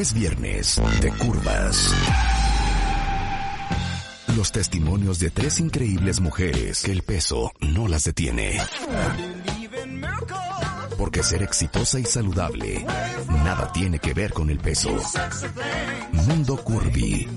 Es viernes de curvas. Los testimonios de tres increíbles mujeres que el peso no las detiene. Porque ser exitosa y saludable nada tiene que ver con el peso. Mundo Curvy.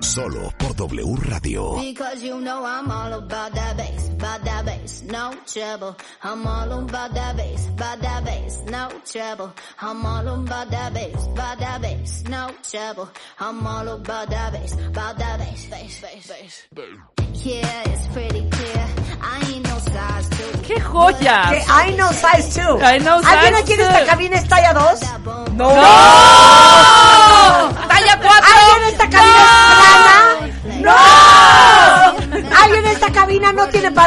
Solo por W Radio. Because you know I'm all about that bass, about that bass, no trouble. I'm all about that bass, about that bass, no trouble. I'm all about that bass, about that bass, no trouble. I'm all about that bass, about that bass, bass, bass, bass. Yeah, it's pretty clear. I ain't no size two. ¡Qué joya! Que I know size 2. I know ¿Alguien size aquí en esta cabina es talla 2? ¡No! ¡Talla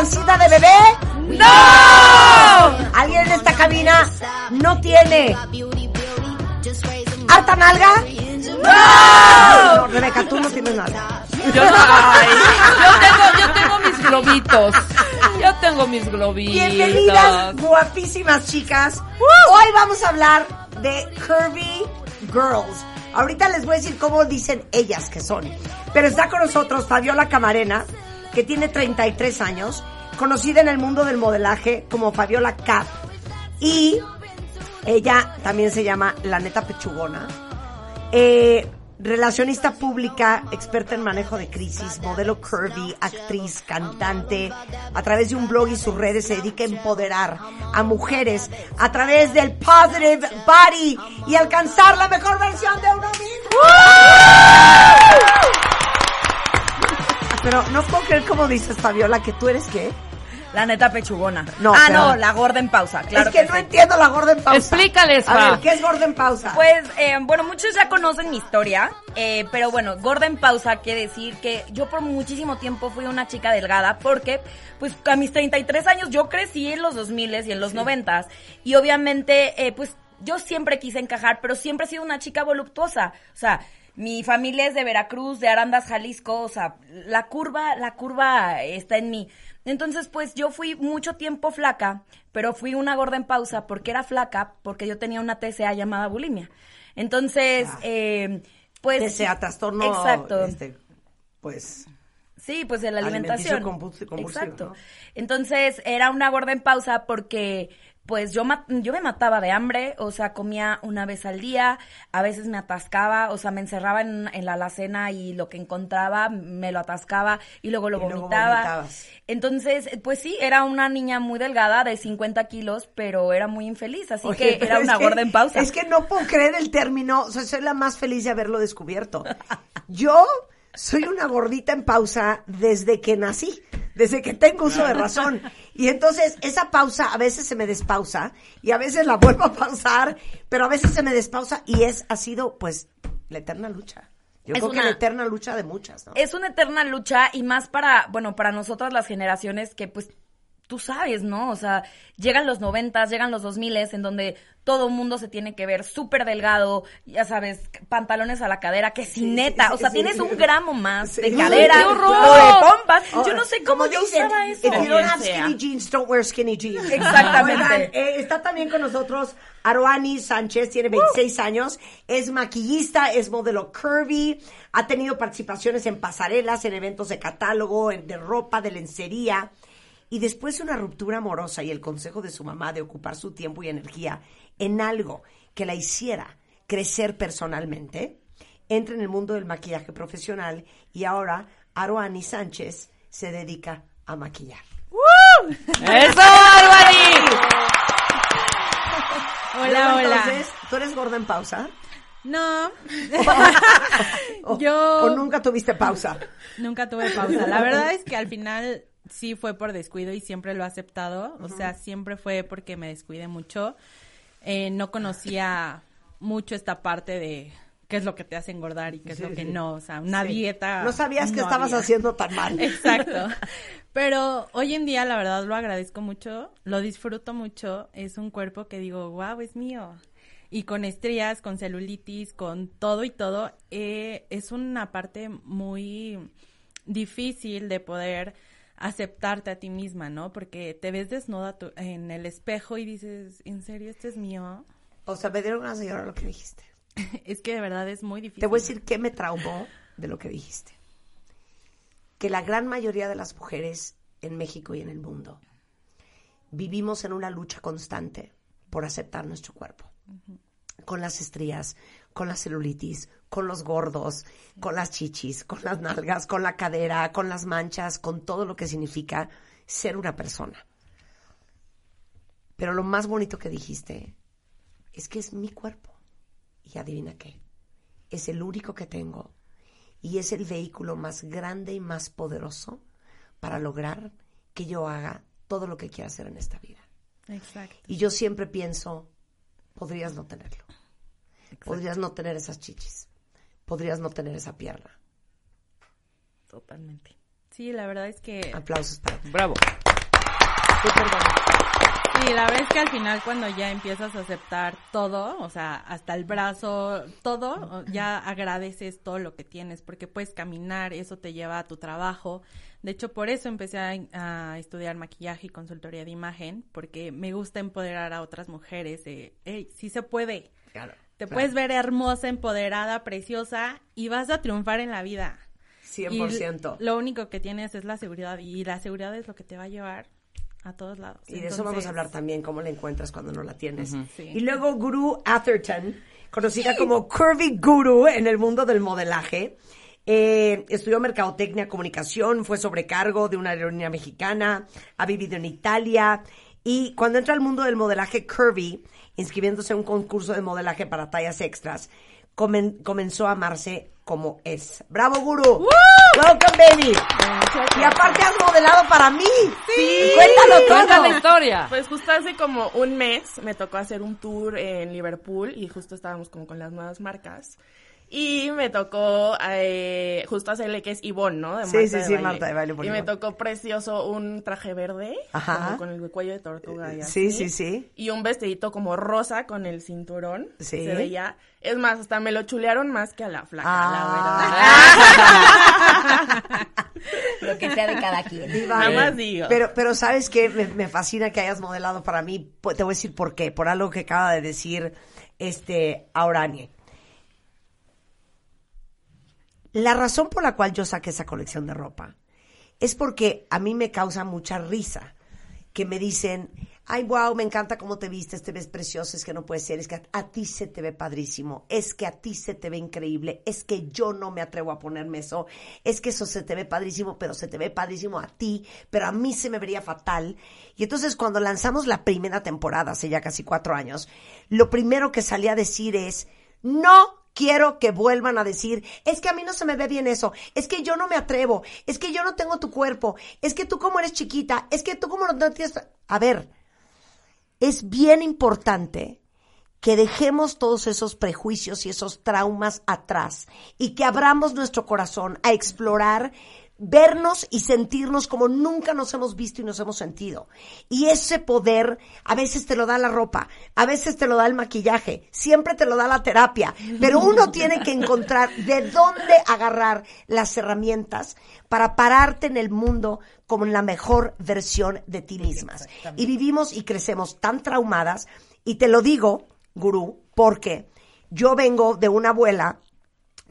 pancita de bebé? ¡No! ¿Alguien en esta cabina no tiene harta nalga? No, Rebeca, tú no tienes nada. Yo, ay, yo tengo, yo tengo mis globitos. Yo tengo mis globitos. Bienvenidas, guapísimas chicas. Hoy vamos a hablar de Curvy Girls. Ahorita les voy a decir cómo dicen ellas que son. Pero está con nosotros Fabiola Camarena, que tiene 33 años, conocida en el mundo del modelaje como Fabiola Cap. Y ella también se llama La Neta Pechugona. Eh, relacionista pública, experta en manejo de crisis, modelo curvy, actriz, cantante. A través de un blog y sus redes se dedica a empoderar a mujeres a través del positive body y alcanzar la mejor versión de uno mismo. Pero no puedo creer como dices, Fabiola, que tú eres qué. La neta pechugona. No, ah, pero- no, la gorda en pausa, claro es que, no sí. entiendo la gorda en pausa. Explícales, A ver, ¿qué es gorda en pausa? Pues, eh, bueno, muchos ya conocen mi historia, eh, pero bueno, gorda en pausa quiere decir que yo por muchísimo tiempo fui una chica delgada porque, pues, a mis 33 años yo crecí en los 2000 y en los 90 y obviamente, eh, pues, yo siempre quise encajar, pero siempre he sido una chica voluptuosa. O sea, mi familia es de Veracruz, de Arandas, Jalisco, o sea, la curva, la curva está en mí. Entonces, pues yo fui mucho tiempo flaca, pero fui una gorda en pausa porque era flaca, porque yo tenía una TCA llamada bulimia. Entonces, eh, pues... sea trastorno. Exacto. este, pues. Sí, pues de la alimentación. compulsivo, Exacto. ¿no? Entonces, era una gorda en pausa porque pues yo yo me mataba de hambre, o sea, comía una vez al día, a veces me atascaba, o sea, me encerraba en, en la alacena y lo que encontraba me lo atascaba y luego lo Y vomitaba. Entonces, pues sí, era una niña muy delgada, de 50 kilos, pero era muy infeliz, así Oye, que era una que- gorda en pausa. Es que no puedo creer el término, o sea, soy la más feliz de haberlo descubierto. Yo soy una gordita en pausa desde que nací, desde que tengo uso de razón. Y entonces esa pausa a veces se me despausa y a veces la vuelvo a pausar, pero a veces se me despausa y es ha sido pues la eterna lucha. Yo Es creo que una- la eterna lucha de muchas, ¿no? es una eterna lucha y más para, bueno, para nosotras las generaciones que pues tú sabes, ¿no? O sea, llegan los noventas, llegan los dos miles en donde todo mundo se tiene que ver súper delgado, ya sabes, pantalones a la cadera, que sin neta, sí, o sea, sí, tienes sí. un gramo más Sí. de ¡Ay, cadera qué horror! o de pompas. Yo no sé cómo yo dicen, usaba eso. If you don't have skinny jeans, don't wear skinny jeans. Exactamente. Oigan, eh, está también con nosotros Aroani Sánchez, tiene 26 años, es maquillista, es modelo curvy, ha tenido participaciones en pasarelas, en eventos de catálogo, en- de ropa, de lencería. Y después de una ruptura amorosa y el consejo de su mamá de ocupar su tiempo y energía en algo que la hiciera crecer personalmente, entra en el mundo del maquillaje profesional y ahora Aroani Sánchez se dedica a maquillar. ¡Eso, Barbari! Hola, Luego, hola. Entonces, ¿tú eres gorda en pausa? No, O, Yo- o nunca tuviste pausa? nunca tuve pausa. La verdad es que al final sí fue por descuido y siempre lo he aceptado. O sea, siempre fue porque me descuidé mucho. Eh, no conocía mucho esta parte de qué es lo que te hace engordar y qué es lo que no, o sea, una dieta. No sabías que estabas había. haciendo tan mal. Exacto. Pero hoy en día, la verdad, lo agradezco mucho, lo disfruto mucho. Es un cuerpo que digo, wow, es mío. Y con estrías, con celulitis, con todo y todo, eh, es una parte muy difícil de poder aceptarte a ti misma, ¿no? Porque te ves desnuda tu- en el espejo y dices, ¿en serio este es mío? O sea, me dieron ganas de llorar lo que dijiste. Es que de verdad es muy difícil. Te voy a decir qué me traumó de lo que dijiste. Que la gran mayoría de las mujeres en México y en el mundo vivimos en una lucha constante por aceptar nuestro cuerpo. Con las estrías, con la celulitis, con los gordos, con las chichis, con las nalgas, con la cadera, con las manchas, con todo lo que significa ser una persona. Pero lo más bonito que dijiste es que es mi cuerpo. Y adivina qué, es el único que tengo y es el vehículo más grande y más poderoso para lograr que yo haga todo lo que quiera hacer en esta vida. Exacto. Y yo siempre pienso, podrías no tenerlo. Podrías no tener esas chichis. Podrías no tener esa pierna. Totalmente. Sí, la verdad es que... Aplausos para ti. Bravo. Sí, la verdad es que al final cuando ya empiezas a aceptar todo, o sea, hasta el brazo, todo, ya agradeces todo lo que tienes, porque puedes caminar, eso te lleva a tu trabajo. De hecho, por eso empecé a, a estudiar maquillaje y consultoría de imagen, porque me gusta empoderar a otras mujeres de, hey, sí se puede. Claro. Te claro. puedes ver hermosa, empoderada, preciosa y vas a triunfar en la vida. 100%. Y lo único que tienes es la seguridad y la seguridad es lo que te va a llevar a todos lados. Y de eso vamos a hablar también, cómo la encuentras cuando no la tienes. Sí. Y luego Guru Atherton, conocida como Curvy Guru en el mundo del modelaje. Eh, estudió mercadotecnia, comunicación, fue sobrecargo de una aerolínea mexicana, ha vivido en Italia y cuando entra al mundo del modelaje curvy, inscribiéndose a un concurso de modelaje para tallas extras, comen- comenzó a amarse como es. ¡Bravo, Guru! ¡Welcome, baby! Y aparte has modelado para mí. Sí. Cuéntalo todo. la historia. Pues justo hace como un mes me tocó hacer un tour en Liverpool y justo estábamos como con las nuevas marcas. Y me tocó eh, justo hacerle que es Ivonne, ¿no? De Sí, Marta sí, de sí, Baile. Marta de Baile por Y me tocó precioso un traje verde, Ajá. como con el cuello de tortuga y Sí, así. sí, sí. Y un vestidito como rosa con el cinturón. Sí. Se veía. Es más, hasta me lo chulearon más que a la flaca, Ah. Lo que sea de cada quien. Diva. Nada más digo. Pero, pero ¿sabes qué? Me, me fascina que hayas modelado para mí. Te voy a decir por qué. Por algo que acaba de decir este Auranie. La razón por la cual yo saqué esa colección de ropa es porque a mí me causa mucha risa que me dicen, ay, wow, me encanta cómo te vistes, te ves precioso, es que no puede ser, es que a, a ti se te ve padrísimo, es que a ti se te ve increíble, es que yo no me atrevo a ponerme eso, es que eso se te ve padrísimo, pero se te ve padrísimo a ti, pero a mí se me vería fatal. Y entonces cuando lanzamos la primera temporada, hace ya casi cuatro años, lo primero que salí a decir es, no quiero que vuelvan a decir, es que a mí no se me ve bien eso, es que yo no me atrevo, es que yo no tengo tu cuerpo, es que tú como eres chiquita, es que tú como no tienes... A ver, es bien importante que dejemos todos esos prejuicios y esos traumas atrás y que abramos nuestro corazón a explorar, vernos y sentirnos como nunca nos hemos visto y nos hemos sentido. Y ese poder a veces te lo da la ropa, a veces te lo da el maquillaje, siempre te lo da la terapia, pero uno tiene que encontrar de dónde agarrar las herramientas para pararte en el mundo como en la mejor versión de ti mismas. Y vivimos y crecemos tan traumadas, y te lo digo, gurú, porque yo vengo de una abuela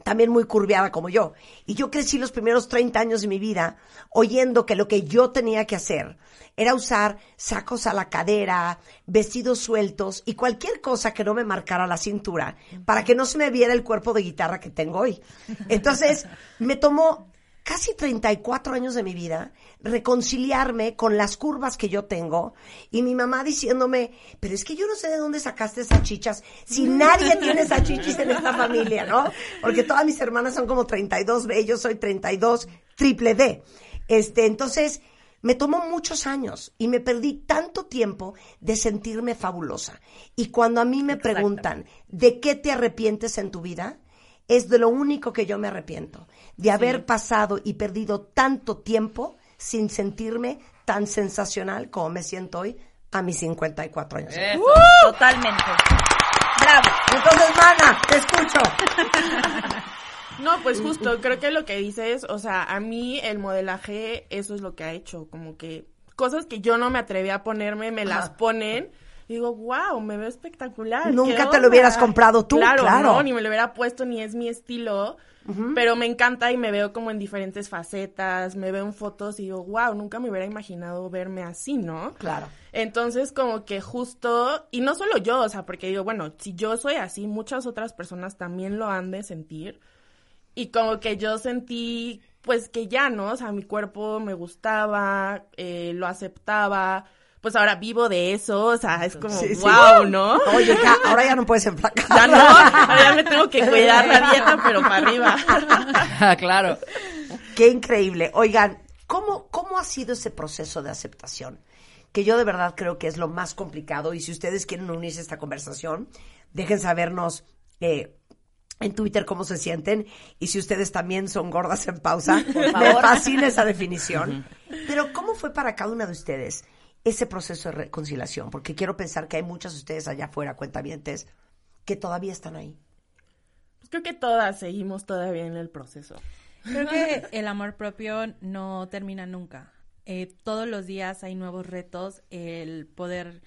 también muy curviada como yo. Y yo crecí los primeros 30 años de mi vida oyendo que lo que yo tenía que hacer era usar sacos a la cadera, vestidos sueltos y cualquier cosa que no me marcara la cintura para que no se me viera el cuerpo de guitarra que tengo hoy. Entonces, me tomó casi 34 años de mi vida reconciliarme con las curvas que yo tengo y mi mamá diciéndome, pero es que yo no sé de dónde sacaste esas chichas, si nadie tiene esas chichis en esta familia, ¿no? Porque todas mis hermanas son como 32 B, yo soy 32 triple D. Este, entonces, me tomó muchos años y me perdí tanto tiempo de sentirme fabulosa. Y cuando a mí me preguntan, ¿de qué te arrepientes en tu vida? Es de lo único que yo me arrepiento, de haber pasado y perdido tanto tiempo sin sentirme tan sensacional como me siento hoy a mis 54 años. Eso. Totalmente. Bravo. Entonces, mana, te escucho. No, pues justo, creo que lo que dices, o sea, a mí el modelaje, eso es lo que ha hecho, como que cosas que yo no me atreví a ponerme, me las Ajá. ponen. Y Digo, wow, me veo espectacular. Nunca ¿qué te lo onda?". hubieras comprado tú, claro. no, ni me lo hubiera puesto, ni es mi estilo. Pero me encanta y me veo como en diferentes facetas, me veo en fotos y digo, wow, nunca me hubiera imaginado verme así, ¿no? Claro. Entonces, como que justo, y no solo yo, o sea, porque digo, bueno, si yo soy así, muchas otras personas también lo han de sentir. Y como que yo sentí, pues que ya, ¿no? O sea, mi cuerpo me gustaba, eh, lo aceptaba. Pues ahora vivo de eso, o sea, es como, Sí, sí. wow, ¿no? Oye, ya, ahora ya no puedes enflacar. Ya no, ahora ya me tengo que cuidar la dieta, pero para arriba. Ah, claro. Qué increíble. Oigan, ¿cómo, ¿cómo ha sido ese proceso de aceptación? Que yo de verdad creo que es lo más complicado. Y si ustedes quieren unirse a esta conversación, dejen sabernos eh, en Twitter cómo se sienten. Y si ustedes también son gordas en pausa, me fascina esa definición. Pero ¿cómo fue para cada una de ustedes ese proceso de reconciliación? Porque quiero pensar que hay muchas de ustedes allá afuera, cuentavientes, que todavía están ahí. Pues creo que todas seguimos todavía en el proceso. Creo que el amor propio no termina nunca. Eh, todos los días hay nuevos retos, el poder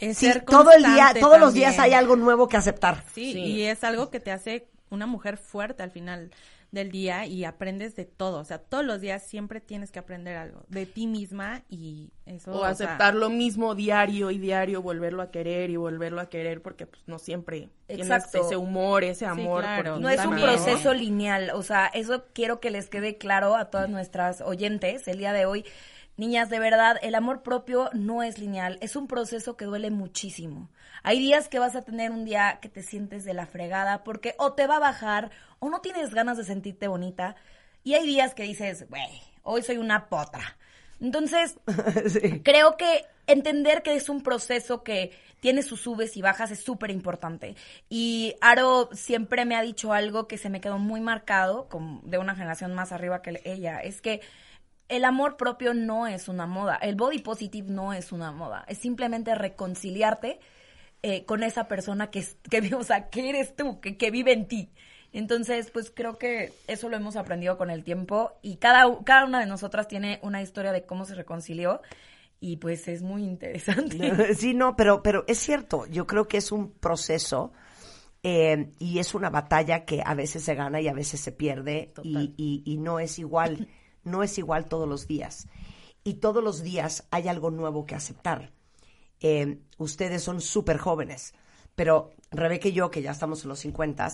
eh, Sí, ser todo el día, todos los días hay algo nuevo que aceptar. Sí, Sí. y es algo que te hace una mujer fuerte al final del día y aprendes de todo. O sea, todos los días siempre tienes que aprender algo de ti misma y eso. O sea, aceptar lo mismo diario y diario, volverlo a querer y volverlo a querer, porque pues no siempre Exacto. tienes ese humor, ese amor. claro. ti No es un proceso lineal, o sea, eso quiero que les quede claro a todas nuestras oyentes el día de hoy. Niñas, de verdad, el amor propio no es lineal, es un proceso que duele muchísimo. Hay días que vas a tener un día que te sientes de la fregada porque o te va a bajar o no tienes ganas de sentirte bonita. Y hay días que dices, güey, hoy soy una potra. Entonces, Sí. creo que entender que es un proceso que tiene sus subes y bajas es súper importante. Y Aro siempre me ha dicho algo que se me quedó muy marcado, como de una generación más arriba que ella, es que el amor propio no es una moda, el body positive no es una moda, es simplemente reconciliarte eh, con esa persona que, que, o sea, que eres tú, que, que vive en ti. Entonces, pues creo que eso lo hemos aprendido con el tiempo y cada, cada una de nosotras tiene una historia de cómo se reconcilió y pues es muy interesante. Sí, no, pero, pero es cierto, yo creo que es un proceso eh, y es una batalla que a veces se gana y a veces se pierde y, y- y no es igual, no es igual todos los días. Y todos los días hay algo nuevo que aceptar. Eh, ustedes son súper jóvenes, pero Rebeca y yo, que ya estamos en los 50,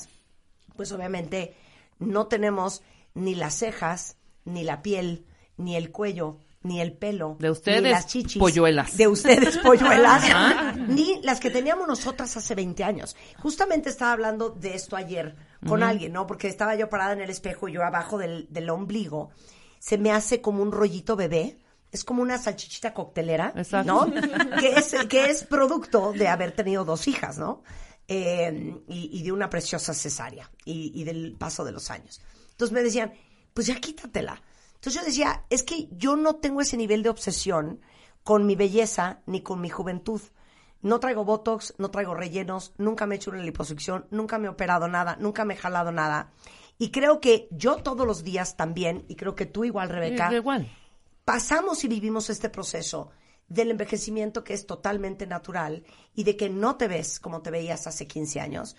pues obviamente no tenemos ni las cejas, ni la piel, ni el cuello, ni el pelo, De ustedes, ni las chichis, polluelas. de ustedes polluelas, ni las que teníamos nosotras hace 20 años. Justamente estaba hablando de esto ayer con alguien, ¿no? Porque estaba yo parada en el espejo y yo abajo del, del ombligo se me hace como un rollito bebé. Es como una salchichita coctelera, Exacto. ¿no? que, es, que es producto de haber tenido dos hijas, ¿no? Eh, y, y de una preciosa cesárea y, y del paso de los años. Entonces me decían, pues ya quítatela. Entonces yo decía, es que yo no tengo ese nivel de obsesión con mi belleza ni con mi juventud. No traigo botox, no traigo rellenos, nunca me he hecho una liposucción, nunca me he operado nada, nunca me he jalado nada. Y creo que yo todos los días también, y creo que tú igual, Rebeca, igual. pasamos y vivimos este proceso del envejecimiento que es totalmente natural y de que no te ves como te veías hace 15 años.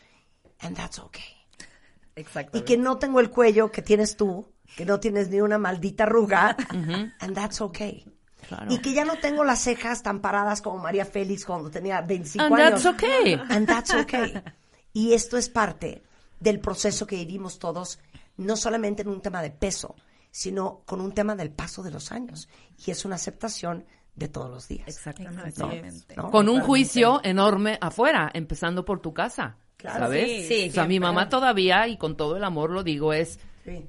And that's okay. Exacto. Y que no tengo el cuello que tienes tú, que no tienes ni una maldita arruga. And that's okay. Claro. Y que ya no tengo las cejas tan paradas como María Félix cuando tenía 25 And años. that's okay. And that's okay. Y esto es parte del proceso que vivimos todos, no solamente en un tema de peso, sino con un tema del paso de los años. Y es una aceptación de todos los días. Exactamente. ¿no? Con un juicio enorme afuera, empezando por tu casa. Claro. ¿Sabes? Sí, sí, o sea, mi mamá todavía, y con todo el amor lo digo, es, Sí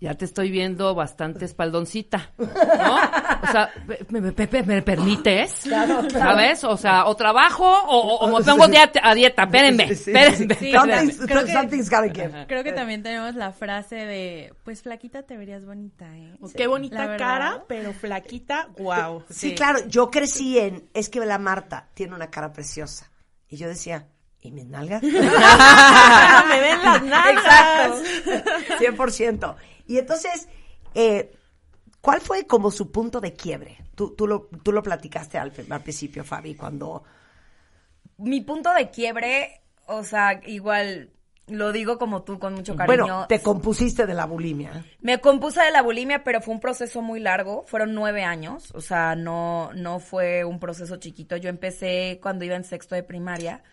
ya te estoy viendo bastante espaldoncita, ¿no? O sea, ¿me, me, permites? Claro, claro. ¿Sabes? O sea, o trabajo o, me pongo a dieta, espérenme, espérenme. Sí, sí, creo, que, creo que también tenemos la frase de, pues flaquita te verías bonita, ¿eh? Oh, qué bonita cara, pero flaquita, wow. Sí, claro, yo crecí en, es que la Marta tiene una cara preciosa. Y yo decía, ¿Y mis nalgas? me ven las nalgas. Exacto. 100%. Y entonces, eh, ¿cuál fue como su punto de quiebre? Tú, tú, lo, tú lo platicaste al, al principio, Fabi, cuando... Mi punto de quiebre, o sea, igual lo digo como tú, con mucho cariño. Bueno, te compusiste de la bulimia. Me compuse de la bulimia, pero fue un proceso muy largo. Fueron nueve años, o sea, no, no fue un proceso chiquito. Yo empecé cuando iba en sexto de primaria,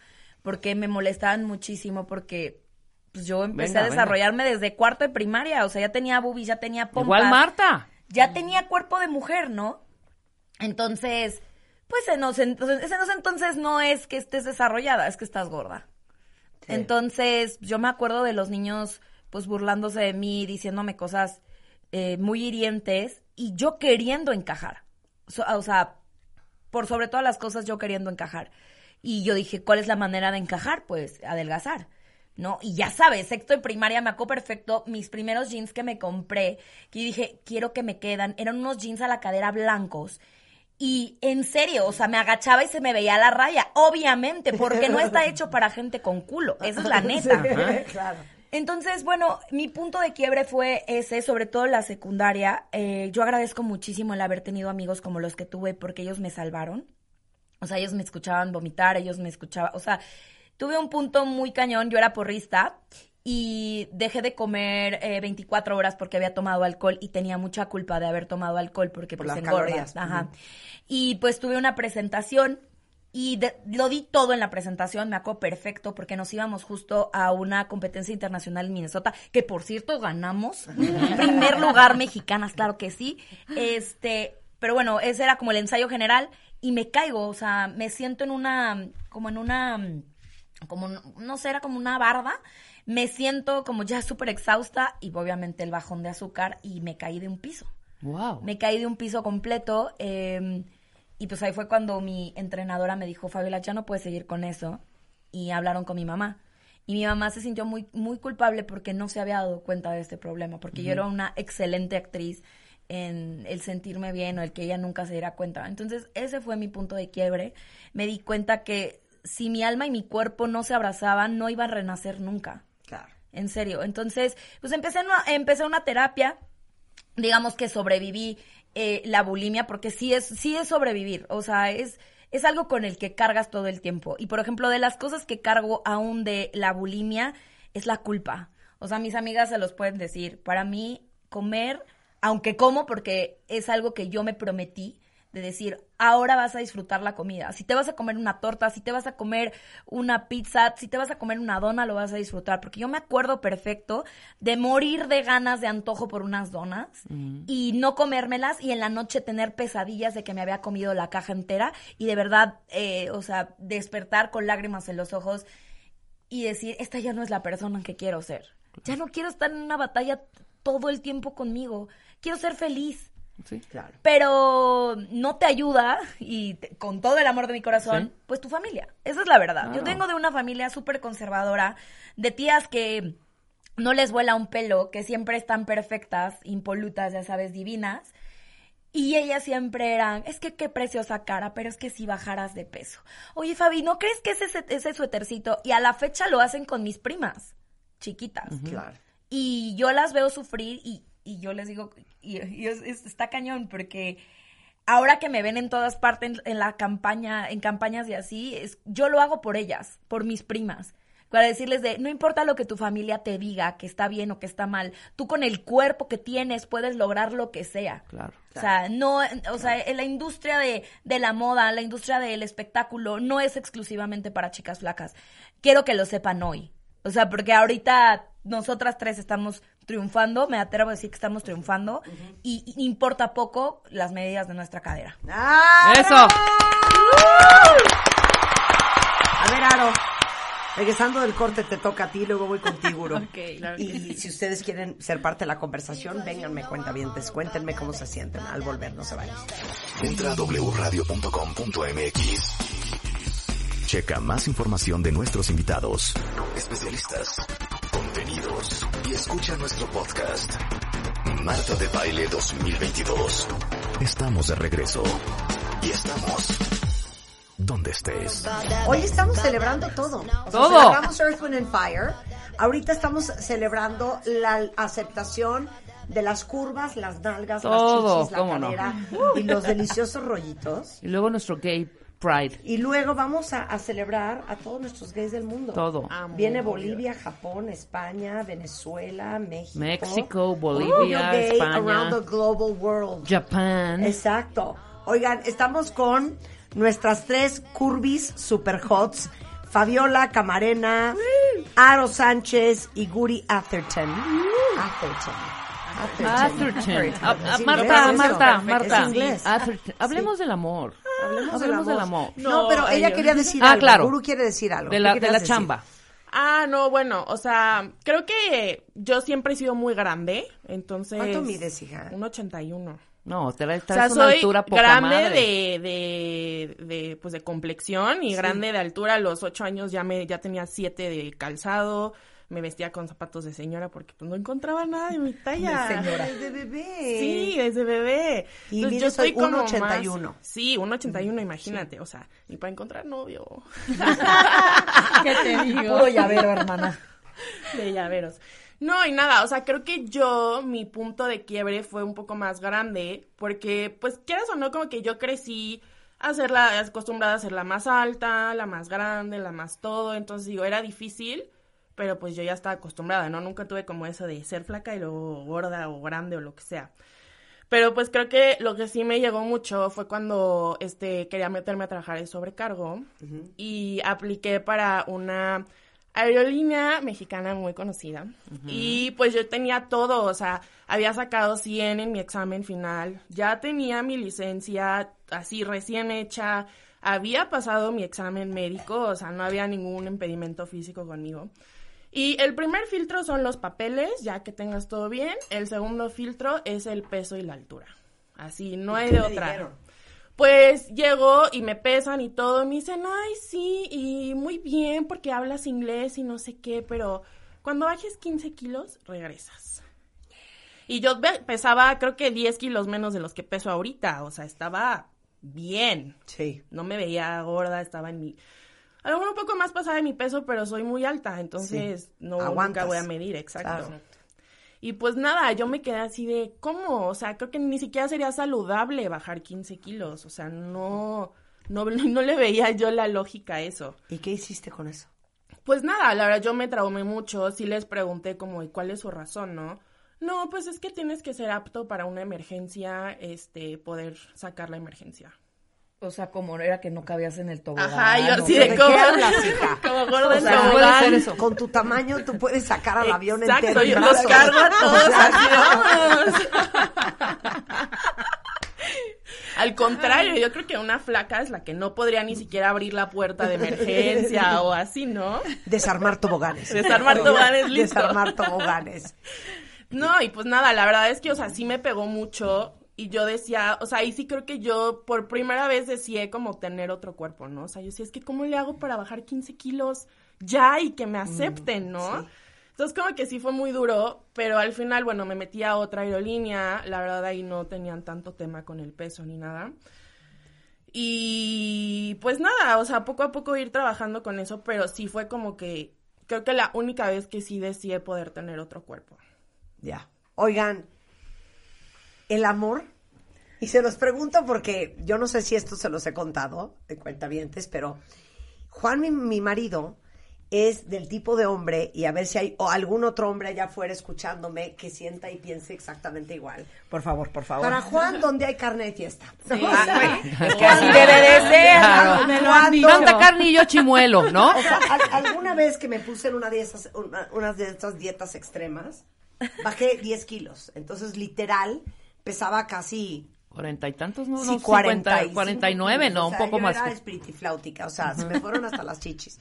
porque me molestaban muchísimo, porque pues yo empecé a desarrollarme desde cuarto de primaria, o sea, ya tenía boobies, ya tenía pompas. Igual Marta. Ya tenía cuerpo de mujer, ¿no? Entonces, pues en ese entonces no es que estés desarrollada, es que estás gorda. Entonces, yo me acuerdo de los niños, pues burlándose de mí, diciéndome cosas eh, muy hirientes y yo queriendo encajar. So, o sea, por sobre todas las cosas yo queriendo encajar. Y yo dije, ¿cuál es la manera de encajar? Pues adelgazar. ¿no? Y ya sabes, sexto de primaria me acuerdo perfecto mis primeros jeans que me compré, que dije, quiero que me quedan, eran unos jeans a la cadera blancos. Y en serio, o sea, me agachaba y se me veía la raya, obviamente, porque no está hecho para gente con culo, esa es la neta. Claro. Entonces, bueno, mi punto de quiebre fue ese, sobre todo la secundaria. Eh, yo agradezco muchísimo el haber tenido amigos como los que tuve porque ellos me salvaron. O sea, ellos me escuchaban vomitar, ellos me escuchaban, o sea, tuve un punto muy cañón, yo era porrista y dejé de comer eh, 24 horas porque había tomado alcohol y tenía mucha culpa de haber tomado alcohol porque Por pues engordas. Ajá. Y pues tuve una presentación y de, lo di todo en la presentación, me acuerdo perfecto porque nos íbamos justo a una competencia internacional en Minnesota, que por cierto ganamos, primer lugar mexicanas, claro que sí. Este, pero bueno, ese era como el ensayo general y me caigo, o sea, me siento en una como en una como, no sé, era como una barda. Me siento como ya súper exhausta y obviamente el bajón de azúcar y me caí de un piso. Wow. Me caí de un piso completo em, y pues ahí fue cuando mi entrenadora me dijo, Fabiola, ya no puedes seguir con eso. Y hablaron con mi mamá. Y mi mamá se sintió muy, muy culpable porque no se había dado cuenta de este problema, porque yo era una excelente actriz en el sentirme bien o el que ella nunca se diera cuenta. Entonces, ese fue mi punto de quiebre. Me di cuenta que si mi alma y mi cuerpo no se abrazaban, no iba a renacer nunca. Claro. En serio. Entonces, pues empecé una, empecé una terapia, digamos que sobreviví eh, la bulimia, porque sí es, sí es sobrevivir, o sea, es, es algo con el que cargas todo el tiempo. Y por ejemplo, de las cosas que cargo aún de la bulimia es la culpa. O sea, mis amigas se los pueden decir. Para mí, comer, aunque como porque es algo que yo me prometí, de decir, ahora vas a disfrutar la comida. Si te vas a comer una torta, si te vas a comer una pizza, si te vas a comer una dona, lo vas a disfrutar. Porque yo me acuerdo perfecto de morir de ganas de antojo por unas donas mm. y no comérmelas y en la noche tener pesadillas de que me había comido la caja entera y de verdad, eh, o sea, despertar con lágrimas en los ojos y decir, esta ya no es la persona que quiero ser. Ya no quiero estar en una batalla todo el tiempo conmigo. Quiero ser feliz. Sí. Claro. Pero no te ayuda, y con todo el amor de mi corazón, pues tu familia. Esa es la verdad. Yo tengo de una familia súper conservadora, de tías que no les vuela un pelo, que siempre están perfectas, impolutas, ya sabes, divinas. Y ellas siempre eran, es que qué preciosa cara, pero es que si bajaras de peso. Oye, Fabi, ¿no crees que ese, ese suétercito? Y a la fecha lo hacen con mis primas, chiquitas. Claro. Y yo las veo sufrir y y yo les digo, y, está cañón porque ahora que me ven en todas partes en, la campaña, en campañas y así, es, yo lo hago por ellas, por mis primas. Para decirles de, no importa lo que tu familia te diga, que está bien o que está mal, tú con el cuerpo que tienes puedes lograr lo que sea. Claro. O sea, no, o sea, en la industria de, de la moda, la industria del espectáculo, no es exclusivamente para chicas flacas. Quiero que lo sepan hoy. O sea, porque ahorita nosotras tres estamos triunfando, me atrevo a decir que estamos triunfando y, importa poco las medidas de nuestra cadera. ¡Ah, ¡Eso! A ver, Aro, regresando del corte te toca a ti, luego voy contigo. okay, claro y, si ustedes quieren ser parte de la conversación, vénganme cuenta bien, cuéntenme cómo se sienten al volver, no se vayan. Entra a wradio.com.mx Checa más información de nuestros invitados, especialistas, contenidos y escucha nuestro podcast. Marta de Baile 2022. Estamos de regreso. Y estamos donde estés. Hoy estamos celebrando todo. O sea, Todo. Celebramos Earth, Wind and Fire. Ahorita estamos celebrando la aceptación de las curvas, las nalgas, Todo, las chichis, la no. cadera y los deliciosos rollitos. Y luego nuestro gay pride. Y luego vamos a, a celebrar a todos nuestros gays del mundo. Todo. Viene Bolivia, Japón, España, Venezuela, México. México, Bolivia, gay España. Around the global world. Japan. Exacto. Oigan, estamos con nuestras tres curvis super hots. Fabiola Camarena, Aro Sánchez y Guri Atherton. Atherton. Atherton. Ah, ah, Es Marta, Marta. Marta. Atherton. Hablemos del amor. Hablemos, Hablemos del amor. No, pero ella quería decir Ah, algo. claro. Guru quiere decir algo. De ¿Qué la, de la chamba. Ah, no, bueno, o sea, creo que yo siempre he sido muy grande, entonces... ¿Cuánto mides, hija? Un 81. No, te traes O sea, una soy altura poca grande madre. de, de, de, pues, de complexión y grande de altura. A los ocho años ya me ya tenía siete de calzado. Me vestía con zapatos de señora porque pues, no encontraba nada de mi talla. Desde bebé. Sí, desde bebé. Y Entonces, mides hoy como 1.81. más- Sí, 1.81, imagínate. O sea, ni para encontrar novio. ¿Qué te digo? Puro llavero, hermana. de llaveros. No, y nada, o sea, creo que yo, mi punto de quiebre fue un poco más grande, porque, pues, quieras o no, como que yo crecí a ser la, acostumbrada a ser la más alta, la más grande, la más todo, entonces digo, era difícil, pero pues yo ya estaba acostumbrada, ¿no? Nunca tuve como eso de ser flaca y luego gorda o grande o lo que sea. Pero pues creo que lo que sí me llegó mucho fue cuando este quería meterme a trabajar en sobrecargo y apliqué para una aerolínea mexicana muy conocida. Y pues yo tenía todo, o sea, había sacado 100 en mi examen final, ya tenía mi licencia así recién hecha, había pasado mi examen médico, o sea, no había ningún impedimento físico conmigo. Y el primer filtro son los papeles, ya que tengas todo bien. El segundo filtro es el peso y la altura. Así, no hay de otra. Pues llego y me pesan y todo, me dicen, ay, sí, y muy bien porque hablas inglés y no sé qué, pero cuando bajes 15 kilos, regresas. Y yo pesaba, creo que 10 kilos menos de los que peso ahorita, o sea, estaba bien. Sí. No me veía gorda, estaba en mi... A lo mejor un poco más pasada de mi peso, pero soy muy alta, entonces no Aguantas. nunca voy a medir, exacto. Claro. Y pues nada, yo me quedé así de, ¿cómo? O sea, creo que ni siquiera sería saludable bajar 15 kilos, o sea, no, no, no le veía yo la lógica a eso. ¿Y qué hiciste con eso? Pues nada, la verdad yo me traumé mucho, sí les pregunté como, ¿y cuál es su razón, no? No, pues es que tienes que ser apto para una emergencia, este, poder sacar la emergencia. O sea, como era que no cabías en el tobogán. Ajá, yo así ¿De como, como gorda O en sea, tobogán. puede ser eso. Con tu tamaño tú puedes sacar al avión Exacto, entero. en yo los cargo a todos así. Al contrario, yo creo que una flaca es la que no podría ni siquiera abrir la puerta de emergencia o así, ¿no? Desarmar toboganes. Desarmar toboganes, listo. Desarmar toboganes. No, y pues nada, la verdad es que, o sea, sí me pegó mucho y yo decía, o sea, ahí sí creo que yo por primera vez deseé como tener otro cuerpo, ¿no? O sea, yo decía, es que ¿cómo le hago para bajar 15 kilos ya y que me acepten, ¿no? Entonces como que sí fue muy duro, pero al final, bueno, me metí a otra aerolínea, la verdad ahí no tenían tanto tema con el peso ni nada. Y pues nada, o sea, poco a poco ir trabajando con eso, pero sí fue como que creo que la única vez que sí deseé poder tener otro cuerpo. Ya. Oigan, el amor, y se los pregunto porque yo no sé si esto se los he contado de cuentavientes, pero Juan, mi, mi marido, es del tipo de hombre, y a ver si hay o algún otro hombre allá afuera escuchándome que sienta y piense exactamente igual. Por favor, por favor. Para Juan, donde hay carne de fiesta. Es que así debe de ser. Claro. Me lo han dicho. Tanta carne y yo chimuelo, ¿no? O sea, al- alguna vez que me puse en una de esas, una, unas de estas dietas extremas, bajé 10 kilos. Entonces, literal, pesaba casi Cuarenta y tantos, no, Sí, cuarenta y nueve, no, o un sea, poco yo más. Era espiritifláutica, o sea, se me fueron hasta las chichis.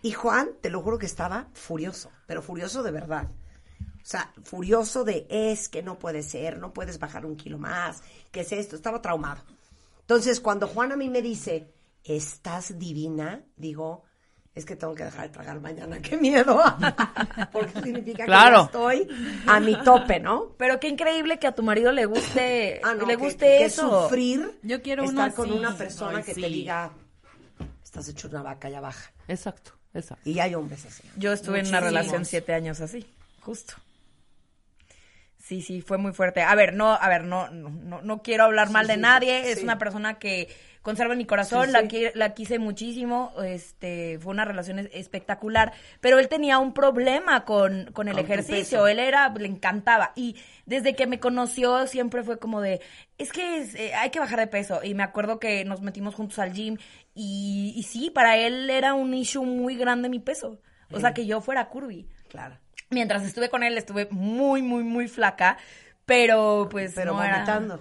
Y Juan, te lo juro que estaba furioso, pero furioso de verdad. O sea, furioso de es que no puede ser, no puedes bajar un kilo más, ¿qué es esto? Estaba traumado. Entonces, cuando Juan a mí me dice, estás divina, digo, es que tengo que dejar de tragar mañana, qué miedo. Porque significa Claro. que estoy a mi tope, ¿no? Pero qué increíble que a tu marido le guste, Ah, no, le guste que eso. sufrir Yo quiero estar uno con así. una persona Ay, que sí. te diga, estás hecho una vaca, ya baja. Exacto, exacto. Y hay hombres así. Yo estuve en una relación siete años así, justo. Sí, sí, fue muy fuerte. A ver, no, a ver, no, no, no, no quiero hablar mal de sí, nadie. Es una persona que conserva mi corazón, Sí, la, sí. qui- la quise muchísimo. Este, fue una relación es- espectacular. Pero él tenía un problema con, con el Con ejercicio. Él era, le encantaba. Y desde que me conoció siempre fue como de, es que es, eh, hay que bajar de peso. Y me acuerdo que nos metimos juntos al gym. Y, y sí, para él era un issue muy grande mi peso. O sea, que yo fuera curvy. Claro. Mientras estuve con él estuve muy, muy, muy flaca, pero pues Pero no era-.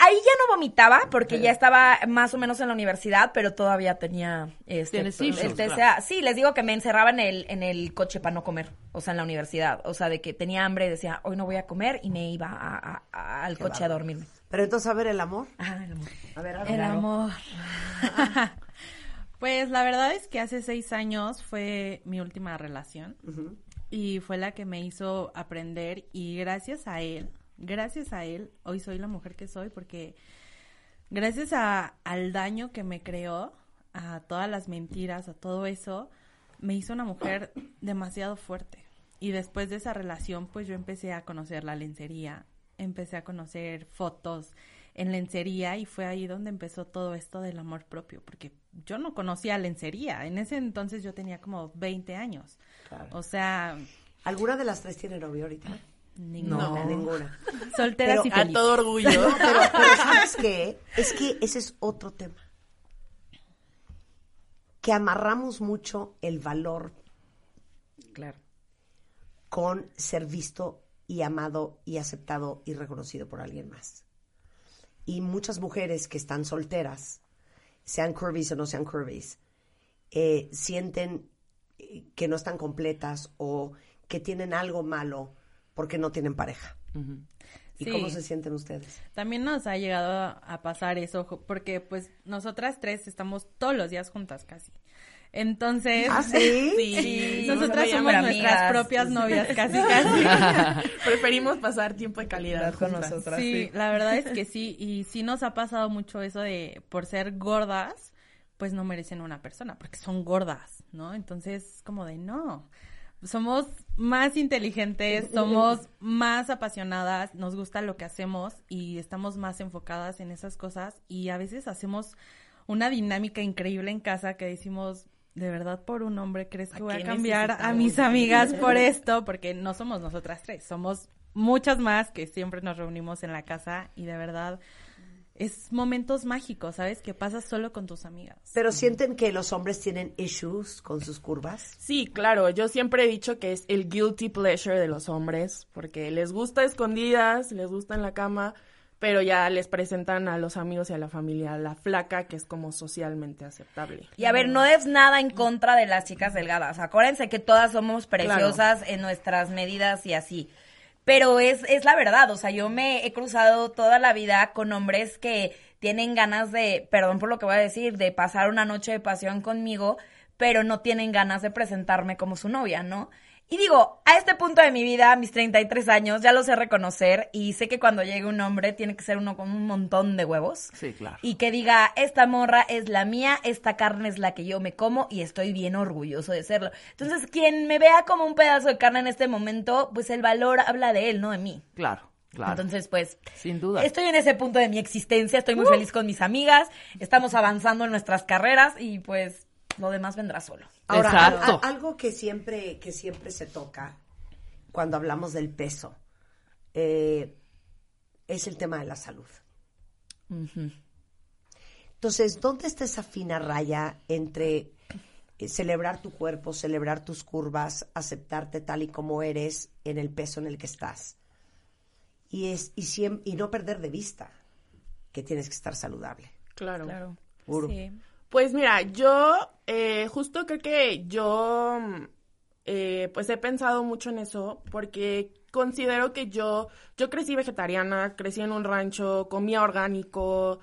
Ahí ya no vomitaba porque ya estaba más o menos en la universidad, pero todavía tenía este Tienes el TCA. claro. Sí, les digo que me encerraba en el en el coche para no comer, o sea, en la universidad, o sea, de que tenía hambre y decía, "Hoy no voy a comer" y me iba a- a- a- al coche a dormirme. Pero entonces, a ver, el amor. Ah, el amor. A ver, a ver. El amor. pues la verdad es que hace seis años fue mi última relación y fue la que me hizo aprender y gracias a él, gracias a él, hoy soy la mujer que soy porque gracias a, al daño que me creó, a todas las mentiras, a todo eso, me hizo una mujer demasiado fuerte. Y después de esa relación, pues yo empecé a conocer la lencería, empecé a conocer fotos en lencería y fue ahí donde empezó todo esto del amor propio, porque yo no conocía lencería. En ese entonces yo tenía como 20 años. Claro. O sea, ¿Alguna de las tres tiene novio ahorita? Ninguna. Ninguna. Solteras Pero y A todo orgullo. No, pero, pero ¿sabes qué? Es que ese es otro tema. Que amarramos mucho el valor Claro. con ser visto y amado y aceptado y reconocido por alguien más. Y muchas mujeres que están solteras, sean curvies o no sean curvies, eh, sienten eh, que no están completas o que tienen algo malo porque no tienen pareja. ¿Y Sí. cómo se sienten ustedes? También nos ha llegado a, pasar eso, porque pues nosotras tres estamos todos los días juntas casi. Entonces, ¿Ah, sí? Sí, nosotras somos amigas. nuestras propias novias casi casi. Preferimos pasar tiempo de calidad con juntas. nosotras. Sí, la verdad es que sí, y sí nos ha pasado mucho eso de por ser gordas, pues no merecen una persona, porque son gordas, ¿no? Entonces, como de no. Somos más inteligentes, somos más apasionadas, nos gusta lo que hacemos y estamos más enfocadas en esas cosas y a veces hacemos una dinámica increíble en casa que decimos, de verdad por un hombre crees que ¿A voy a cambiar a mis amigas por esto, porque no somos nosotras tres, somos muchas más que siempre nos reunimos en la casa y de verdad es momentos mágicos, ¿sabes? Que pasas solo con tus amigas. Pero sienten que los hombres tienen issues con sus curvas. Sí, claro, yo siempre he dicho que es el guilty pleasure de los hombres, porque les gusta escondidas, les gusta en la cama, pero ya les presentan a los amigos y a la familia la flaca, que es como socialmente aceptable. Y a ver, no es nada en contra de las chicas delgadas. Acuérdense que todas somos preciosas en nuestras medidas y así. Pero es, es la verdad, o sea, yo me he cruzado toda la vida con hombres que tienen ganas de, perdón por lo que voy a decir, de pasar una noche de pasión conmigo, pero no tienen ganas de presentarme como su novia, ¿no? Y digo, a este punto de mi vida, mis 33 años, ya lo sé reconocer y sé que cuando llegue un hombre tiene que ser uno con un montón de huevos Sí, claro. y que diga, esta morra es la mía, esta carne es la que yo me como y estoy bien orgulloso de serlo. Entonces, quien me vea como un pedazo de carne en este momento, pues el valor habla de él, no de mí. Claro, claro. Entonces, pues, Sin duda. estoy en ese punto de mi existencia, estoy muy feliz con mis amigas, estamos avanzando en nuestras carreras y pues lo demás vendrá solo. Ahora, Exacto. al- al- algo que siempre, que siempre se toca cuando hablamos del peso eh, es el tema de la salud. Entonces, ¿dónde está esa fina raya entre eh, celebrar tu cuerpo, celebrar tus curvas, aceptarte tal y como eres en el peso en el que estás? Y, es, y, siem- y no perder de vista que tienes que estar saludable. Claro. Claro. Uru. Sí. Pues mira, yo eh, justo creo que yo eh, pues he pensado mucho en eso porque considero que yo yo crecí vegetariana, crecí en un rancho, comía orgánico,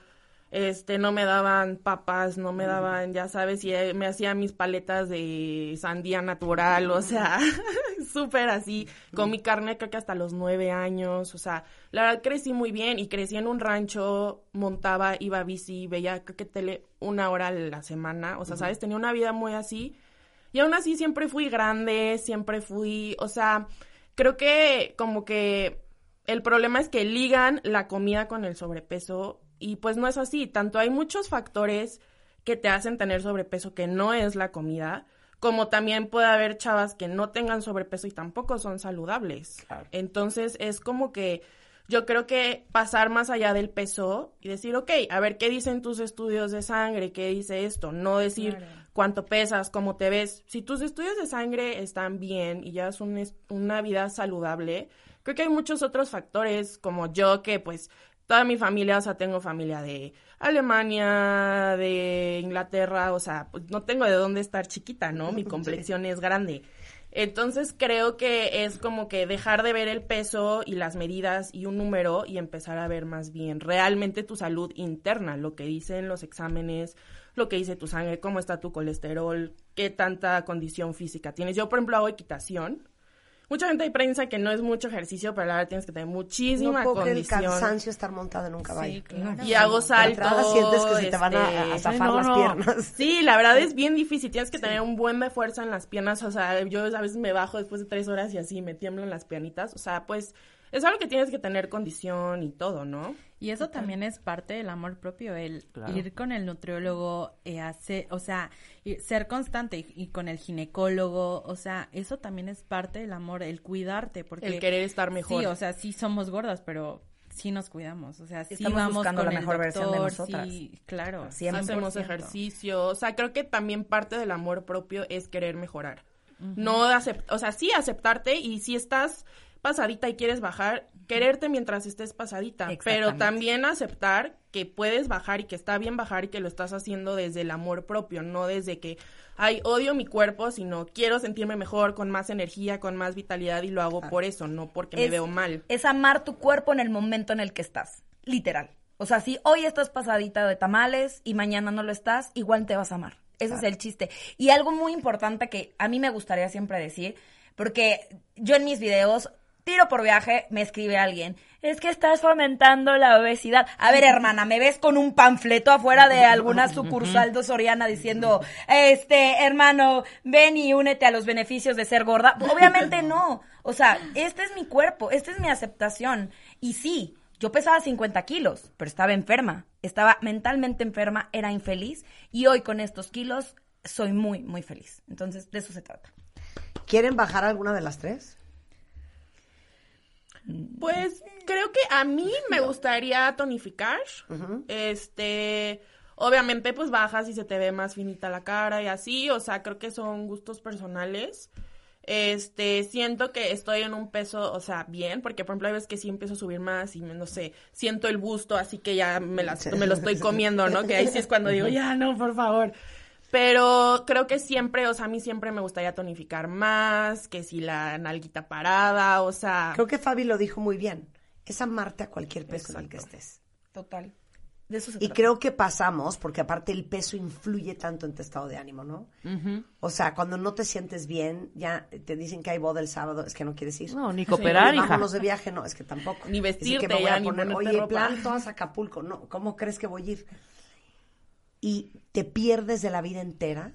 este no me daban papas, no me daban, ya sabes, y eh, me hacía mis paletas de sandía natural, o sea, súper así, comí carne creo que hasta los nueve años, o sea, la verdad crecí muy bien y crecí en un rancho, montaba, iba a bici, veía creo que tele una hora a la semana, o sea, sabes, tenía una vida muy así. Y aún así siempre fui grande, siempre fui, o sea, creo que como que el problema es que ligan la comida con el sobrepeso y pues no es así. Tanto hay muchos factores que te hacen tener sobrepeso que no es la comida, como también puede haber chavas que no tengan sobrepeso y tampoco son saludables. Entonces es como que yo creo que pasar más allá del peso y decir, ok, a ver qué dicen tus estudios de sangre, qué dice esto, no decir cuánto pesas, cómo te ves. Si tus estudios de sangre están bien y ya es un es- una vida saludable, creo que hay muchos otros factores, como yo que pues toda mi familia, o sea, tengo familia de Alemania, de Inglaterra, o sea, pues no tengo de dónde estar chiquita, ¿no? Mi complexión es grande. Entonces creo que es como que dejar de ver el peso y las medidas y un número y empezar a ver más bien realmente tu salud interna, lo que dicen los exámenes, lo que dice tu sangre, cómo está tu colesterol, qué tanta condición física tienes. Yo, por ejemplo, hago equitación. Mucha gente piensa que no es mucho ejercicio, pero la verdad tienes que tener muchísima no puedo creer el condición. cansancio estar montada en un caballo. Y hago saltos. sientes que se te van a, a este, zafar no, las no. piernas. Sí, la verdad es bien difícil. Tienes que tener un buen de fuerza en las piernas. O sea, yo a veces me bajo después de tres horas y así me tiemblan las piernitas. O sea, pues es algo que tienes que tener condición y todo, ¿no? Y eso también es parte del amor propio, el Claro. ir con el nutriólogo, eh, hacer, o sea, ser constante y, y con el ginecólogo, o sea, eso también es parte del amor, el cuidarte, porque El querer estar mejor. Sí, o sea, sí somos gordas, pero sí nos cuidamos, o sea, sí Estamos vamos buscando con la el mejor versión de nosotras. sí, claro, Hacemos 100%. ejercicio. O sea, creo que también parte del amor propio es querer mejorar. No aceptar, o sea, sí aceptarte y si estás pasadita y quieres bajar, quererte mientras estés pasadita, pero también aceptar que puedes bajar y que está bien bajar y que lo estás haciendo desde el amor propio, no desde que, ay, odio mi cuerpo, sino quiero sentirme mejor, con más energía, con más vitalidad y lo hago por eso, no porque me veo mal. Es amar tu cuerpo en el momento en el que estás, literal. O sea, si hoy estás pasadita de tamales y mañana no lo estás, igual te vas a amar. Ese es el chiste. Y algo muy importante que a mí me gustaría siempre decir, porque yo en mis videos, tiro por viaje, me escribe alguien, es que estás fomentando la obesidad. A ver, hermana, ¿me ves con un panfleto afuera de alguna sucursal de Soriana diciendo, este, hermano, ven y únete a los beneficios de ser gorda? Obviamente no. O sea, este es mi cuerpo, esta es mi aceptación. Y sí, yo pesaba 50 kilos, pero estaba enferma. Estaba mentalmente enferma, era infeliz. Y hoy con estos kilos soy muy, muy feliz. Entonces, de eso se trata. ¿Quieren bajar alguna de las tres? Pues creo que a mí me gustaría tonificar. Este, obviamente pues bajas y se te ve más finita la cara y así, o sea, creo que son gustos personales. Este, siento que estoy en un peso, o sea, bien, porque por ejemplo hay veces que sí empiezo a subir más y no sé, siento el busto, así que ya me, las- me lo estoy comiendo, ¿no? Que ahí sí es cuando digo, ya no, por favor. Pero creo que siempre, o sea, a mí siempre me gustaría tonificar más, que si la nalguita parada, o sea. Creo que Fabi lo dijo muy bien. Es amarte a cualquier peso en el que Exacto. estés. Total. De eso se Y trata. creo que pasamos, porque aparte el peso influye tanto en tu estado de ánimo, ¿no? O sea, cuando no te sientes bien, ya te dicen que hay boda el sábado, es que no quieres ir. No, ni cooperar, Oye, hija. Vámonos de viaje, no, es que tampoco. Ni Es vestirte que me voy ya, a ni poner, ponerte oye, ropa. plan todas a Acapulco, no, ¿cómo crees que voy a ir? Y te pierdes de la vida entera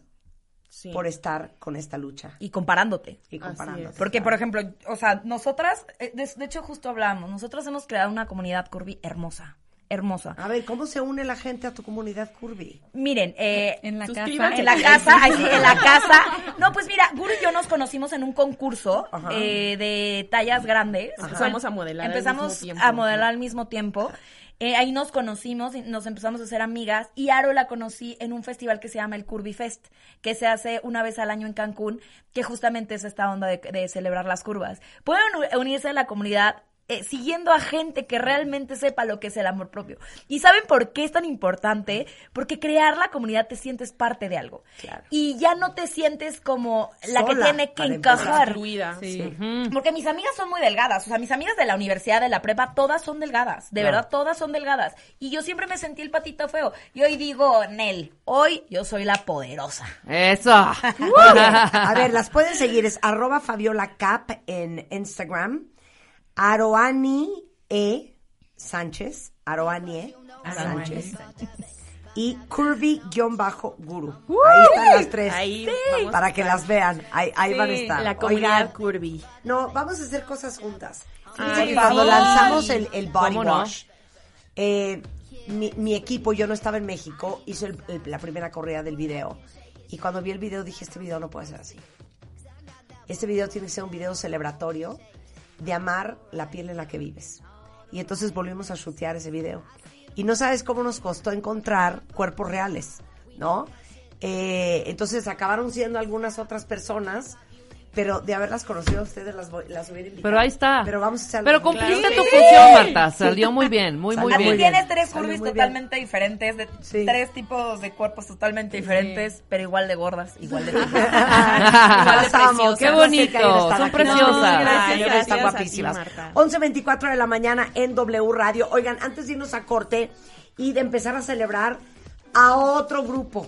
Sí. por estar con esta lucha Y comparándote. y comparándote. Porque, por ejemplo, o sea, nosotras, eh, de, de hecho justo hablamos, nosotros hemos creado una comunidad curvy hermosa, hermosa. A ver, ¿cómo se une la gente a tu comunidad curvy? Miren, eh, En la casa. En la casa, ay, sí, en la casa. No, pues mira, Guru y yo nos conocimos en un concurso eh, de tallas grandes. Empezamos a modelar al Empezamos mismo tiempo. a modelar al mismo tiempo. Eh, ahí nos conocimos y nos empezamos a hacer amigas. Y Aro la conocí en un festival que se llama el Curvy Fest, que se hace una vez al año en Cancún, que justamente es esta onda de, de celebrar las curvas. Pueden unirse a la comunidad eh, siguiendo a gente que realmente sepa lo que es el amor propio. ¿Y saben por qué es tan importante? Porque crear la comunidad te sientes parte de algo. Claro. Y ya no te sientes como la que tiene que encajar. Incluida. Sí. Porque mis amigas son muy delgadas, o sea, mis amigas de la universidad, de la prepa, todas son delgadas, de verdad, todas son delgadas. Y yo siempre me sentí el patito feo. Y hoy digo, Nel, hoy yo soy la poderosa. Eso. Oye, a ver, las pueden seguir, es arroba Fabiola Cap en Instagram, Aroani E Sánchez, Aroani E Sánchez, y Curvy-Guru. Ahí están las tres, Ahí vamos para que las vean, ahí, ahí van a estar. La comunidad Oigan, curvy. no, vamos a hacer cosas juntas. Ay, que cuando sí. lanzamos el, el body wash, eh, mi, mi equipo, yo no estaba en México, hizo el- el- la primera corrida del video. Y cuando vi el video dije, este video no puede ser así. Este video tiene que ser un video celebratorio de amar la piel en la que vives. Y entonces volvimos a shootear ese video. Y no sabes cómo nos costó encontrar cuerpos reales, ¿no? Eh, entonces acabaron siendo algunas otras personas, pero de haberlas conocido a ustedes las, voy- las hubiera invitado. Pero ahí está. Pero vamos a hacer Pero cumpliste tu función, Marta. Salió muy bien, muy, muy Salió También muy bien. tienes tres curvis bien. totalmente diferentes, de Sí. tres tipos de cuerpos totalmente diferentes, pero igual de gordas, igual de igual de preciosas. Qué bonito, placer estar son aquí. preciosas. No, gracias, están guapísimas. Marta. 11.24 de la mañana en W Radio. Oigan, antes de irnos a corte y de empezar a celebrar a otro grupo.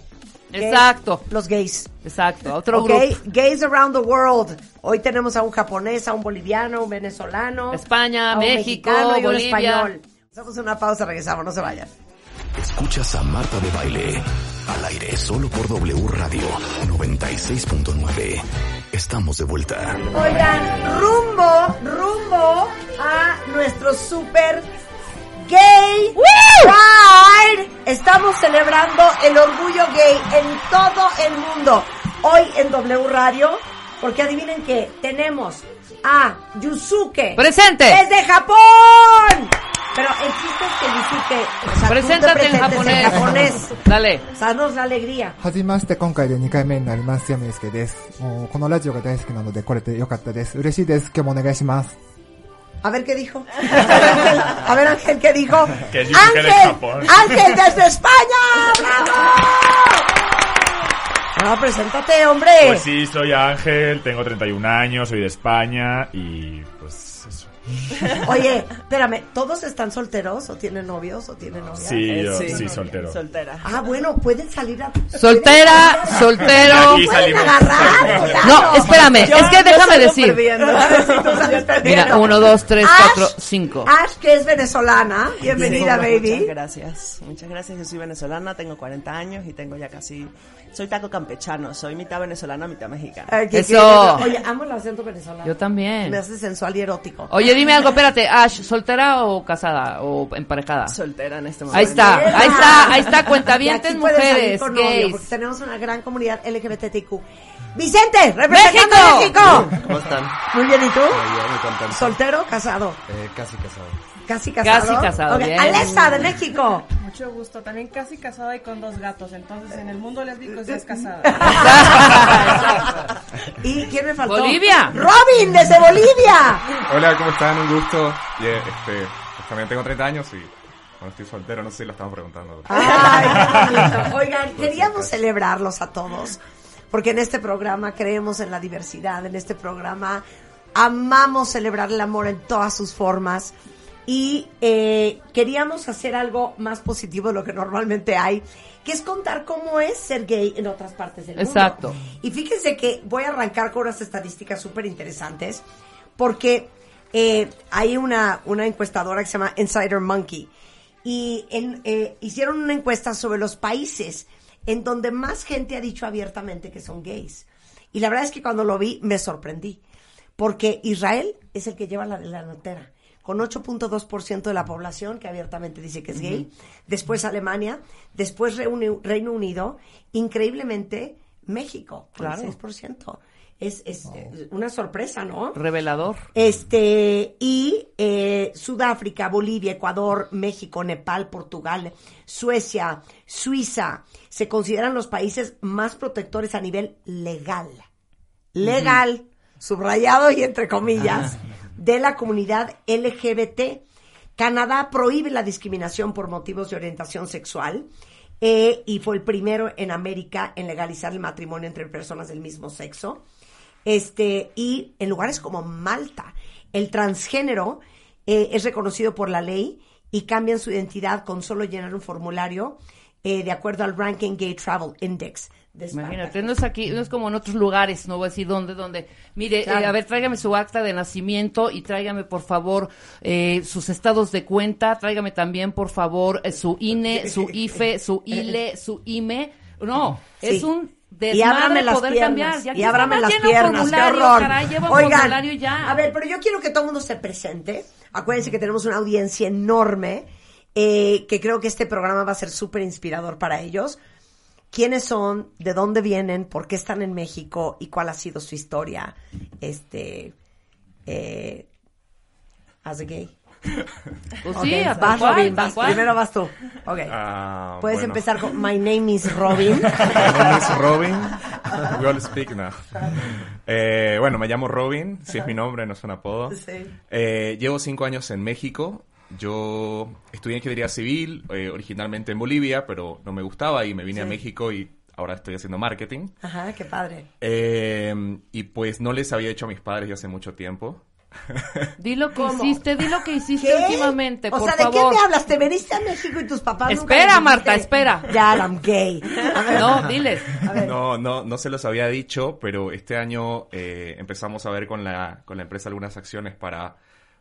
Exacto. Los gays. Exacto, otro grupo. Gays around the world. Hoy tenemos a un japonés, a un boliviano, un venezolano. España, a un México, mexicano y un español. Hacemos una pausa, regresamos, no se vayan. Escuchas a Marta de Baile. Al aire solo por W Radio 96.9. Estamos de vuelta. Oigan, rumbo, rumbo a nuestro super gay pride. Estamos celebrando el orgullo gay en todo el mundo. Hoy en W Radio, porque adivinen que tenemos a Yusuke. ¡Presente! Desde Japón. Pero el chiste es que Yusuke, o sea, tú te Preséntate en presentes japonés. en japonés. Dale. Danos la alegría. はじめまして、今回で2回目になります。山祐介です。もう、このラジオが大好きなので、来れてよかったです。嬉しいです。今日もお願いします。 A ver qué dijo. A ver, Ángel, ¿qué dijo? Que es Ángel. Ángel desde España. ¡Bravo! No, preséntate, hombre. Pues sí, soy Ángel, tengo 31 años, soy de España y pues. Oye, espérame, ¿todos están solteros o tienen novios o tienen novias? Sí, yo, sí, soltero. Soltera. Ah, bueno, pueden salir a... Soltera, soltero. Pueden. No, espérame, es que déjame decir. Si. Mira, uno, dos, tres, Ash, cuatro, cinco. Ash, que es venezolana. Bienvenida, Sí, baby. Muchas gracias. Muchas gracias. Yo soy venezolana, tengo 40 años y tengo ya casi. Soy taco campechano, soy mitad venezolana, mitad mexicana. Ay, qué Eso. qué- Oye, amo el acento venezolano. Yo también. Me hace sensual y erótico. Oye, dime algo, espérate, Ash, ¿soltera o casada o emparejada? Soltera en este momento. Ahí está, ahí está, ahí está, cuentavientes aquí pueden salir mujeres, con novio, gays. porque tenemos una gran comunidad LGBTQ. Vicente, representando a ¡México! México. ¿Cómo están? Muy bien, ¿y tú? Muy bien, muy contento. ¿Soltero o casado? Eh, casi casado. Casi casado. Casi casado, Ok, bien. Alexa, de México. Mucho gusto, también casi casada y con dos gatos, entonces en el mundo lésbico sí es casada. ¿Y quién me faltó? Bolivia. Robin, desde Bolivia. Hola, ¿cómo están? Un gusto. Y, eh, este, pues también tengo 30 años y bueno, estoy soltero, no sé si lo estamos preguntando. Ay. Oigan, queríamos celebrarlos a todos, porque en este programa creemos en la diversidad, en este programa amamos celebrar el amor en todas sus formas y eh, queríamos hacer algo más positivo de lo que normalmente hay, que es contar cómo es ser gay en otras partes del mundo. Exacto. Y fíjense que voy a arrancar con unas estadísticas súper interesantes, porque eh, hay una, una encuestadora que se llama Insider Monkey, y en- eh, hicieron una encuesta sobre los países en donde más gente ha dicho abiertamente que son gays. Y la verdad es que cuando lo vi me sorprendí, porque Israel es el que lleva la delantera, con 8.2% de la población que abiertamente dice que es gay, después Alemania, después Reino Unido, increíblemente México, con Claro. 6%. Es, es una sorpresa, ¿no? Revelador. Este, y eh, Sudáfrica, Bolivia, Ecuador, México, Nepal, Portugal, Suecia, Suiza, se consideran los países más protectores a nivel legal. Legal, subrayado y entre comillas, de la comunidad LGBT. Canadá prohíbe la discriminación por motivos de orientación sexual eh, y fue el primero en América en legalizar el matrimonio entre personas del mismo sexo. Este, y en lugares como Malta, el transgénero eh, es reconocido por la ley y cambian su identidad con solo llenar un formulario eh, de acuerdo al Ranking Gay Travel Index. De. Imagínate, no es aquí, no es como en otros lugares, no voy a decir dónde, dónde. Mire, Claro. eh, a ver, tráigame su acta de nacimiento y tráigame, por favor, eh, sus estados de cuenta, tráigame también, por favor, eh, su INE, su IFE, su ILE, su IME. No, es un y ábrame las poder piernas. cambiar. Y que ábrame las piernas. Qué horror. caray, Oigan, y ya. a ver, pero yo quiero que todo el mundo se presente. Acuérdense que tenemos una audiencia enorme, eh, que creo que este programa va a ser súper inspirador para ellos. ¿Quiénes son? ¿De dónde vienen? ¿Por qué están en México? ¿Y cuál ha sido su historia? Este, eh, as a gay. Pues sí, vas cual, Robin, vas. Primero vas tú. Ok. Ah, Puedes bueno. empezar con My name is Robin. My name is Robin. We all speak now. Eh, bueno, me llamo Robin, si es mi nombre, no es un apodo. Sí. Eh, llevo cinco años en México. Yo estudié ingeniería civil, eh, originalmente en Bolivia, pero no me gustaba y me vine a. México y ahora estoy haciendo marketing. Ajá, qué padre. Eh, y pues no les había hecho a mis padres ya hace mucho tiempo. Di lo que ¿Cómo? hiciste, di lo que hiciste ¿Qué? últimamente, O por sea, ¿de favor. qué me hablas? ¿Te veniste a México y tus papás Espera, Marta, espera. Ya, I'm gay. A ver. No, diles. A ver. No, no, no se los había dicho, pero este año eh, empezamos a ver con la, con la empresa algunas acciones para,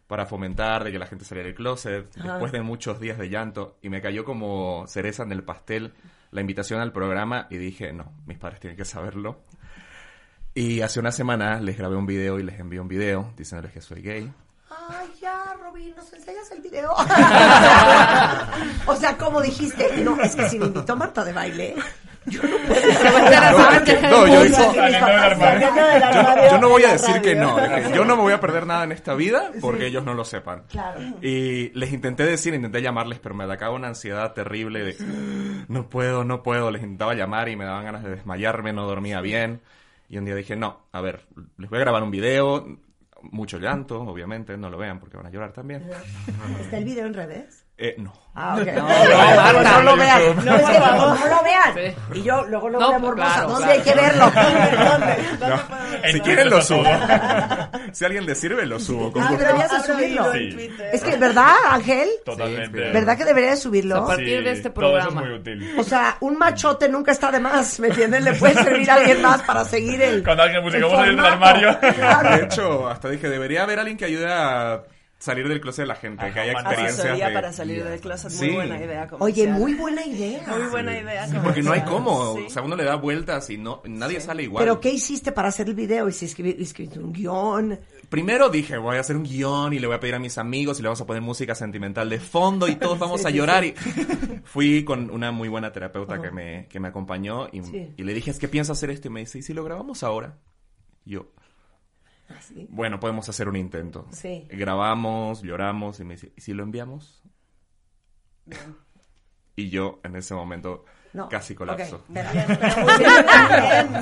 para fomentar de que la gente saliera del closet, Ajá. después de muchos días de llanto, y me cayó como cereza en el pastel la invitación al programa y dije, no, mis padres tienen que saberlo. Y hace una semana les grabé un video y les envié un video diciéndoles que soy gay. Ay, ya, Robin, ¿nos enseñas el video? o sea, como dijiste, no, es que si me invitó Marta de baile, yo no puedo No, no, yo dije- Saliendo del armario Yo, yo no voy a decir que no. Yo no me voy a perder nada en esta vida porque ellos no lo sepan. Claro. Y les intenté decir, intenté llamarles, pero me atacaba una ansiedad terrible de no puedo, no puedo. Les intentaba llamar y me daban ganas de desmayarme, no dormía bien. Y un día dije, no, a ver, les voy a grabar un video, mucho llanto, obviamente, no lo vean porque van a llorar también. ¿Está el video en redes? Eh, no. Ah, ok. No, lo vean. No, es que lo vean. Y yo luego lo No, voy a morbosa. claro, ¿Dónde claro. hay que verlo? No. Si quieren lo subo. si a alguien le sirve, lo subo. con Ah, deberías de subirlo. Sí. Es que, ¿verdad, Ángel? Totalmente. ¿Verdad que debería de subirlo? A partir de este todo eso programa. es muy útil. O sea, un machote nunca está de más, ¿me entienden? Le puede servir a alguien más para seguir el. Cuando alguien busca el cómo salir del armario. Claro. De hecho, hasta dije, debería haber alguien que ayude a salir del closet de la gente, que haya experiencias Asesoría de... para salir del closet, muy Sí. buena idea. Oye, comercial. muy buena idea. Muy buena idea. Sí, porque no hay comercial. cómo, Sí. o sea, uno le da vueltas y no nadie sale igual. ¿Pero qué hiciste para hacer el video? ¿Y si escribir, escribiste un guion? Primero dije, voy a hacer un guion y le voy a pedir a mis amigos y le vamos a poner música sentimental de fondo y todos vamos Sí, a llorar. sí. Y fui con una muy buena terapeuta que me, que me acompañó y, Sí. y le dije, es que pienso hacer esto y me dice, ¿y si lo grabamos ahora? Y yo, bueno, podemos hacer un intento. Sí. Grabamos, lloramos y me dice, ¿y si lo enviamos? Y yo en ese momento No. casi colapso. Ok, espera.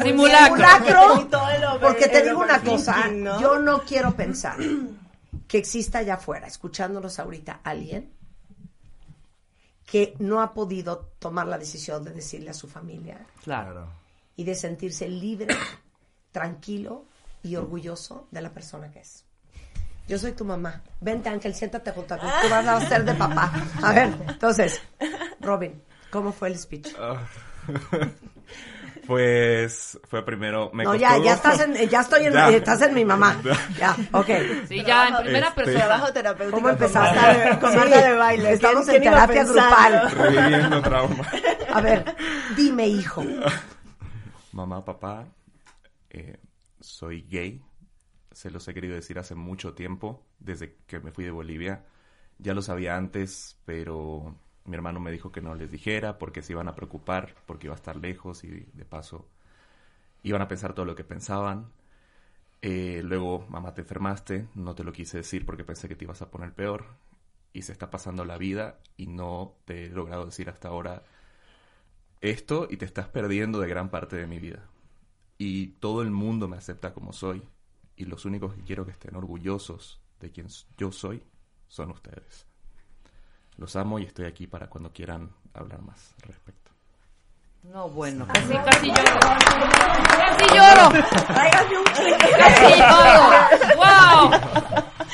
Simulacro. Simulacro, porque te digo una cosa, ¿no? yo no quiero pensar que exista allá afuera, escuchándonos ahorita, alguien que no ha podido tomar la decisión de decirle a su familia Claro. y de sentirse libre, tranquilo y orgulloso de la persona que es. Yo soy tu mamá. Vente, Ángel, siéntate junto a mí. Tú vas a ser de papá. A ver, entonces, Robin, ¿cómo fue el speech? Ah. Pues fue primero. Me no, costó- ya, ya estás en, ya estoy en, Ya. estás en mi mamá. Ya, ok. Sí, ya, en primera Este- persona. Trabajo terapéutico. ¿Cómo empezaste? Con Sí, de baile. estamos ¿Quién- en terapia grupal. Reviviendo trauma. A ver, dime, hijo. Mamá, papá, eh, soy gay. Se los he querido decir hace mucho tiempo, desde que me fui de Bolivia. Ya lo sabía antes, pero mi hermano me dijo que no les dijera porque se iban a preocupar, porque iba a estar lejos y de paso iban a pensar todo lo que pensaban. Eh, luego, mamá, te enfermaste, no te lo quise decir porque pensé que te ibas a poner peor. Y se está pasando la vida y no te he logrado decir hasta ahora esto y te estás perdiendo de gran parte de mi vida. Y todo el mundo me acepta como soy. Y los únicos que quiero que estén orgullosos de quien yo soy son ustedes. Los amo y estoy aquí para cuando quieran hablar más al respecto. No, bueno, casi, casi lloro. Casi lloro. Tráigame un Casi lloro. ¡Wow!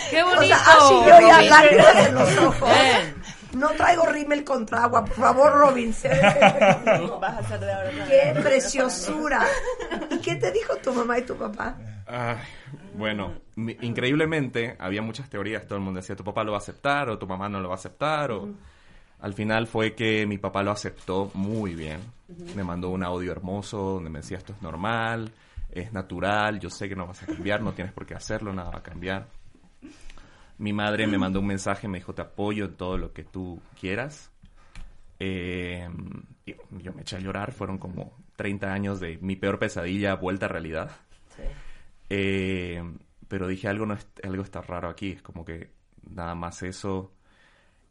¡Qué bonito! O sea, así yo ya Robin. lágrimas en los ojos. Bien. No traigo rímel contra agua, por favor, Robin. ¡Qué preciosura! ¿Y qué te dijo tu mamá y tu papá? Ay, bueno, mi- increíblemente había muchas teorías. Todo el mundo decía, tu papá lo va a aceptar o tu mamá no lo va a aceptar. O... Al final fue que mi papá lo aceptó muy bien. Me mandó un audio hermoso donde me decía, esto es normal, es natural, yo sé que no vas a cambiar, no tienes por qué hacerlo, nada va a cambiar. Mi madre me mandó un mensaje, me dijo, te apoyo en todo lo que tú quieras. Eh, yo me eché a llorar, fueron como 30 años de mi peor pesadilla vuelta a realidad. Eh, pero dije, algo, no es- algo está raro aquí, es como que nada más eso.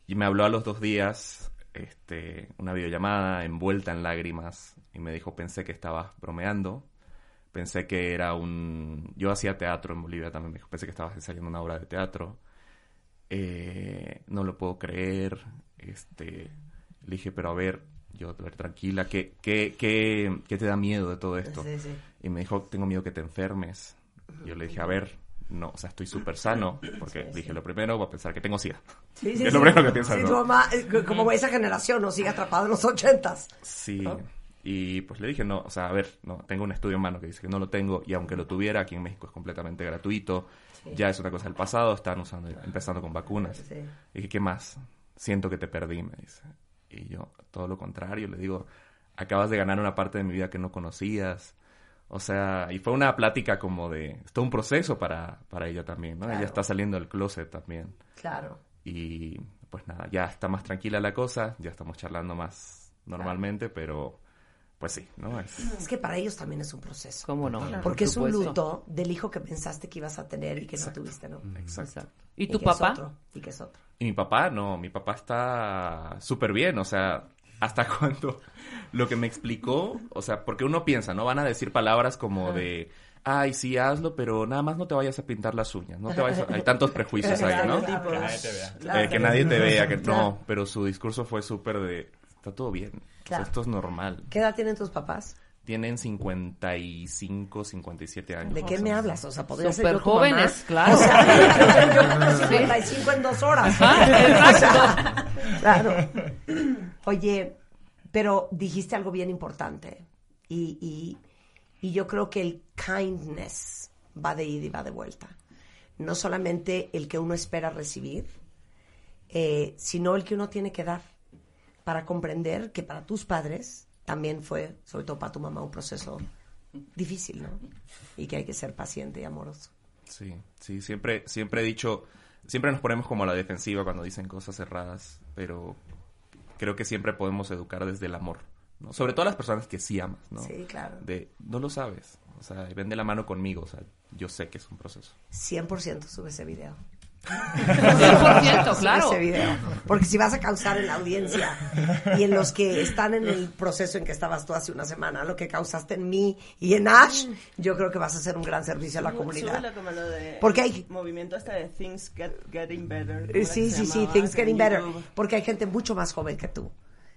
Y me habló a los dos días, este, una videollamada envuelta en lágrimas, y me dijo, pensé que estabas bromeando, pensé que era un... Yo hacía teatro en Bolivia también, me dijo, pensé que estabas ensayando una obra de teatro. Eh, no lo puedo creer, este... Le dije, pero a ver, yo, a ver, tranquila, ¿qué, qué, qué, qué te da miedo de todo esto? Sí, sí. Y me dijo, tengo miedo que te enfermes. Yo le dije, a ver, no, o sea, estoy súper sano, porque dije, lo primero va a pensar que tengo SIDA. Sí, sí, es lo primero que piensas, Sí, ¿no? tu mamá, eh, como esa generación, no sigue atrapado en los ochentas. Sí. ¿No? Y pues le dije, no, o sea, a ver, no, tengo un estudio en mano que dice que no lo tengo, y aunque lo tuviera, aquí en México es completamente gratuito, Sí. ya es una cosa del pasado, están usando, empezando con vacunas. Sí. Y dije, ¿qué más? Siento que te perdí, me dice. Y yo, todo lo contrario, le digo, acabas de ganar una parte de mi vida que no conocías. O sea, y fue una plática como de, es todo un proceso para, para ella también, ¿no? Claro. Ella está saliendo del closet también. Claro. Y pues nada, ya está más tranquila la cosa, ya estamos charlando más normalmente, pero pues sí, ¿no? Es, Es que para ellos también es un proceso. ¿Cómo no? Porque Por es un luto del hijo que pensaste que ibas a tener y que no tuviste, ¿no? Exacto. ¿Y tu papá? otro, y que es otro. Y mi papá, no, mi papá está súper bien, o sea, hasta cuando lo que me explicó, o sea, porque uno piensa, ¿no? Van a decir palabras como Ajá. de, ay, sí, hazlo, pero nada más no te vayas a pintar las uñas, no te vayas a... Hay tantos prejuicios ahí, ¿no? Estereotipos. Que nadie te vea. Claro. Eh, que nadie te vea, que no, pero su discurso fue súper de, está todo bien, o sea, Claro. esto es normal. ¿Qué edad tienen tus papás? Tienen 55, 57 años. ¿De qué me hablas? O sea, podría ser jóvenes, claro. O sea, yo con 55 en dos horas. Ajá, O sea, claro. Oye, pero dijiste algo bien importante. Y, y, y yo creo que el kindness va de ida y va de vuelta. No solamente el que uno espera recibir, eh, sino el que uno tiene que dar para comprender que para tus padres también fue, sobre todo para tu mamá, un proceso difícil, ¿no? Y que hay que ser paciente y amoroso. Sí, sí, siempre, siempre he dicho, siempre nos ponemos como a la defensiva cuando dicen cosas erradas, pero creo que siempre podemos educar desde el amor, ¿no? Sobre todo a las personas que sí amas, ¿no? Sí, claro. De, no lo sabes, o sea, ven de la mano conmigo, o sea, yo sé que es un proceso. 100% sube ese video. 100%, claro. Ese video. Porque si vas a causar en la audiencia y en los que están en el proceso en que estabas tú hace una semana, lo que causaste en mí y en Ash, yo creo que vas a hacer un gran servicio a la comunidad. Como lo de Porque hay- movimiento este de Things Get, Getting Better. ¿cómo Eh, era Sí, sí, sí? Things Getting Better. YouTube. Porque hay gente mucho más joven que tú,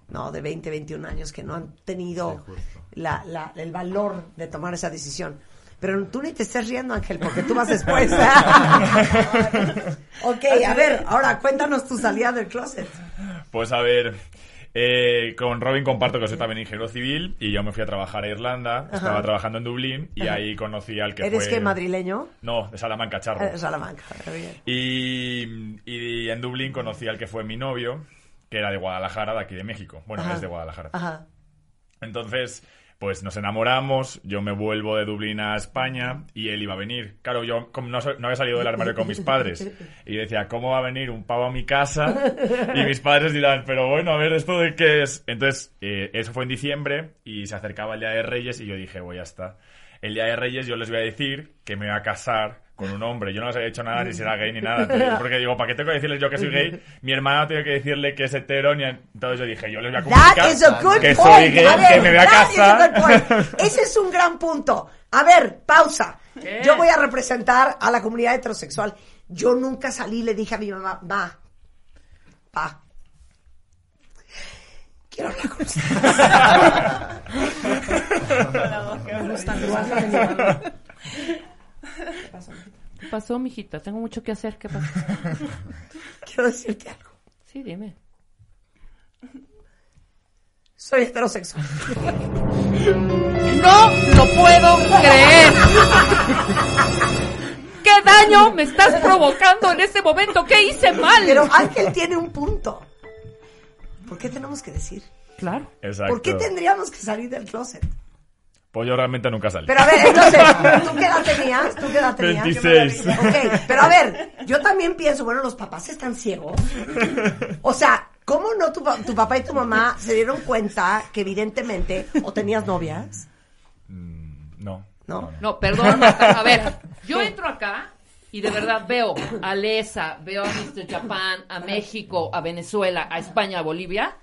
¿no? De 20, 21 años que no han tenido la, la- el valor de tomar esa decisión. Pero tú ni te estés riendo, Ángel, porque tú vas después. ok, a ver, ahora cuéntanos tu salida del closet. Pues a ver, eh, con Robin comparto que soy también ingeniero civil y yo me fui a trabajar a Irlanda, Ajá. estaba trabajando en Dublín y Ajá. ahí conocí al que ¿Eres fue... que madrileño? No, de Salamanca, Charro. Eh, Salamanca, bien. Y, y en Dublín conocí al que fue mi novio, que era de Guadalajara, de aquí de México. Bueno, Ajá. es de Guadalajara. Ajá. Entonces, pues nos enamoramos, yo me vuelvo de Dublín a España y él iba a venir. Claro, yo como no, había salido del armario con mis padres y decía, ¿cómo va a venir un pavo a mi casa? Y mis padres dirán, pero bueno, a ver, ¿esto de qué es? Entonces, eh, eso fue en diciembre y se acercaba el Día de Reyes y yo dije, voy, ya está. El Día de Reyes yo les voy a decir que me voy a casar con un hombre. Yo no les había dicho nada, ni si era gay ni nada. Entonces, porque digo, ¿para qué tengo que decirles yo que soy gay? Mi hermana tiene que decirle que es hetero. Ni Entonces yo dije, yo les voy a comunicar That is a good que point. soy gay, A ver, que me voy a casar. good point. Ese es un gran punto. A ver, pausa. Yo voy a representar a la comunidad heterosexual. Yo nunca salí y le dije a mi mamá, va, va. Quiero hablar con usted. Me gustan Tú los vas a hombres. venir. ¿Qué pasó, mijita? Tengo mucho que hacer. ¿Qué pasó? Quiero decirte algo. Sí, dime. Soy heterosexual. ¡No lo puedo creer! ¿Qué daño me estás provocando en este momento? ¿Qué hice mal? Pero Ángel tiene un punto. ¿Por qué tenemos que decir? Claro. Exacto. ¿Por qué tendríamos que salir del closet? Pues yo realmente nunca salí. Pero a ver, entonces, ¿tú qué edad tenías? ¿Tú qué edad tenías? 26. Ok, pero a ver, yo también pienso, bueno, los papás están ciegos. O sea, ¿cómo no tu, pa- tu papá y tu mamá se dieron cuenta que evidentemente o tenías novias? No. ¿No? No, perdón, Marta. A ver, yo entro acá y de verdad veo a Lesa, veo a Mr. Japan, a México, a Venezuela, a España, a Bolivia.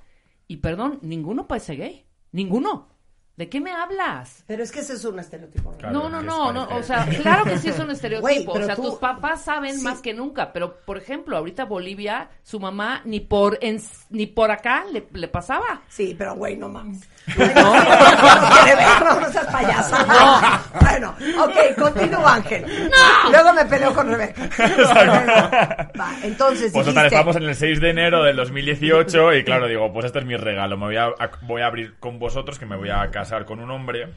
Y perdón, ninguno parece gay. Ninguno. ¿De qué me hablas? Pero es que ese es un estereotipo. no, no, no, no, o sea, claro que sí es un estereotipo. O sea, tú- tus papás saben Sí. más que nunca, pero por ejemplo, ahorita Bolivia, su mamá ni por en- ni por acá le, le pasaba. Sí, pero güey, no mames. No, no, quiere ver, no, seas payasa. No. Bueno, ok, continúa Ángel. No. Luego me peleo con Rebeca. Va, entonces Pues dijiste, total, estamos en el 6 de enero del 2018 y claro, digo, pues este es mi regalo. Me voy a, a- voy a abrir con vosotros que me voy a casar con un hombre.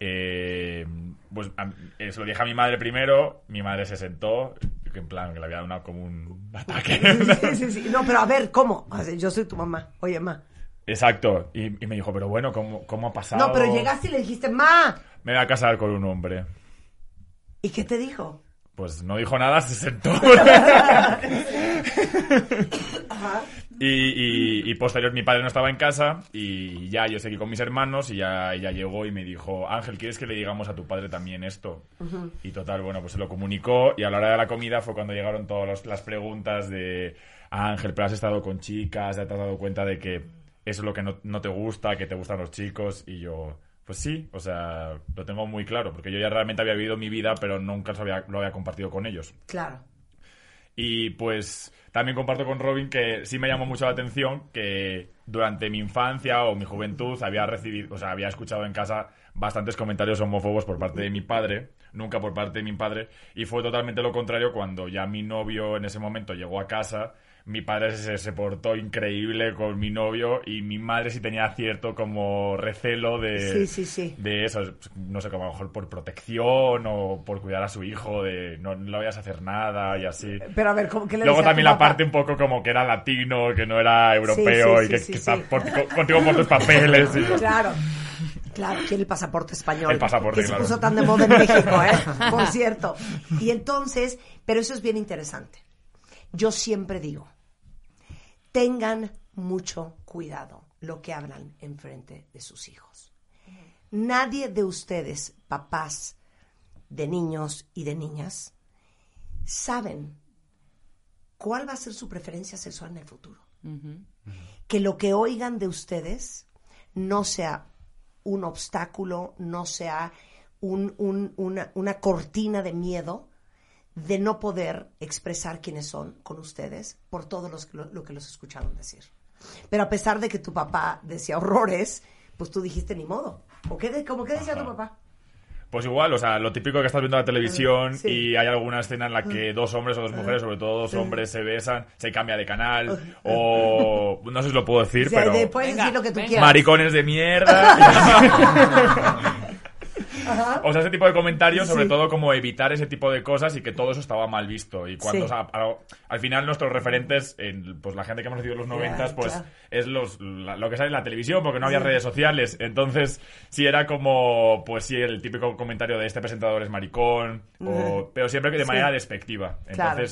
Eh, pues a- eh, se lo dije a mi madre primero, mi madre se sentó, que en plan, que le había dado una, como un ataque. Sí, sí, sí. No, pero a ver, ¿cómo? O sea, Yo soy tu mamá. Oye, ma. Exacto. Y, y me dijo, pero bueno, ¿cómo, cómo ha pasado? No, pero llegaste y le dijiste, ma. Me voy a casar con un hombre. ¿Y qué te dijo? Pues no dijo nada, se sentó. Y, y- y posterior mi padre no estaba en casa y ya yo seguí con mis hermanos y ya ella llegó y me dijo, Ángel, ¿quieres que le digamos a tu padre también esto? Y total, bueno, pues se lo comunicó y a la hora de la comida fue cuando llegaron todas las preguntas de Ángel, pero has estado con chicas, ya te has dado cuenta de que eso es lo que no, no te gusta, que te gustan los chicos y yo... Pues sí, o sea, lo tengo muy claro, porque yo ya realmente había vivido mi vida, pero nunca lo había, lo había compartido con ellos. Claro. Y pues también comparto con Robin que sí me llamó mucho la atención que durante mi infancia o mi juventud había recibido, o sea, había escuchado en casa bastantes comentarios homófobos por parte de mi padre, nunca por parte de mi padre, y fue totalmente lo contrario cuando ya mi novio en ese momento llegó a casa. Mi padre se, se portó increíble con mi novio y mi madre sí tenía cierto como recelo de, Sí, sí, sí. de eso, no sé, como a lo mejor por protección o por cuidar a su hijo, de no, no le vayas a hacer nada y así. Pero a ver, ¿cómo que le Luego también la papá? parte un poco como que era latino, que no era europeo y que, que está por- co- contigo por tus papeles. y- Claro. Claro, quiere el pasaporte español. El pasaporte, que claro. se puso tan de moda en México, ¿eh? Por cierto. Y entonces, pero eso es bien interesante. Yo siempre digo, tengan mucho cuidado lo que hablan enfrente de sus hijos. Nadie de ustedes, papás de niños y de niñas, saben cuál va a ser su preferencia sexual en el futuro. Que lo que oigan de ustedes no sea un obstáculo, no sea un- un- una, una cortina de miedo de no poder expresar quiénes son con ustedes por todo los- lo, lo que los escucharon decir. Pero a pesar de que tu papá decía horrores, pues tú dijiste ni modo. ¿O qué, como qué decía tu papá? Pues igual, o sea, lo típico que estás viendo en la televisión Sí. y hay alguna escena en la que dos hombres o dos mujeres, sobre todo dos hombres, se besan, se cambia de canal o... No sé si lo puedo decir, O sea, pero... de- puedes decir lo que tú quieras. Maricones de mierda. O sea, ese tipo de comentarios, sobre Sí. todo como evitar ese tipo de cosas y que todo eso estaba mal visto. Y cuando, Sí. o sea, a- al final nuestros referentes, en, pues la gente que hemos nacido en los noventas, pues claro. es los, la- lo que sale en la televisión, porque no había Sí. redes sociales. Entonces, sí era como, pues sí, el típico comentario de este presentador es maricón, o- pero siempre que de manera despectiva. Claro.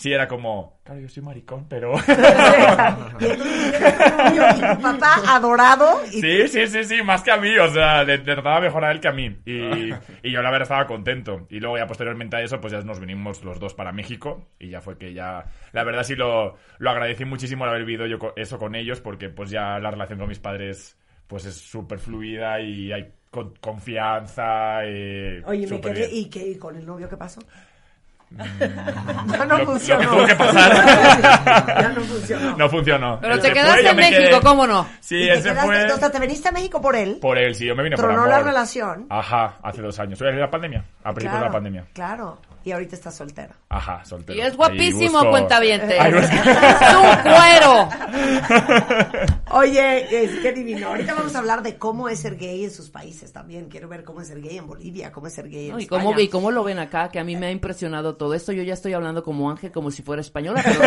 Sí era como, claro, yo soy maricón, pero... Y y tu papá adorado y Sí, sí, sí, sí, más que a mí, o sea, le, le trataba mejor a él que a mí. Y, y yo la verdad estaba contento. Y luego ya posteriormente a eso, pues ya nos vinimos los dos para México y ya fue que ya, la verdad sí lo, lo agradecí muchísimo el haber vivido yo eso con ellos porque pues ya la relación con mis padres pues es súper fluida y hay con- confianza. eh, Oye, ¿me súper quedé, bien. ¿y qué y con el novio qué pasó? Ya no Lo- lo funcionó. tuvo que pasar. Ya no funcionó. No funcionó. Pero Él te quedaste fue, en México, quedé. ¿cómo no? Sí, te se quedaste, fue. o sea, te viniste a México por él. Por él, sí, yo me vine por Tronó amor. la relación. Ajá, hace dos años. Fue la pandemia, a principios de la pandemia. Claro. Y ahorita estás soltera. Ajá, soltero. Y es guapísimo, cuentaviente. Busco- Es un cuero. Oye, es, qué divino. Ahorita vamos a hablar de cómo es ser gay en sus países también. Quiero ver cómo es ser gay en Bolivia, cómo es ser gay en No, y, España. cómo, y cómo lo ven acá, que a mí me ha impresionado todo esto. Yo ya estoy hablando como Ángel, como si fuera española, pero,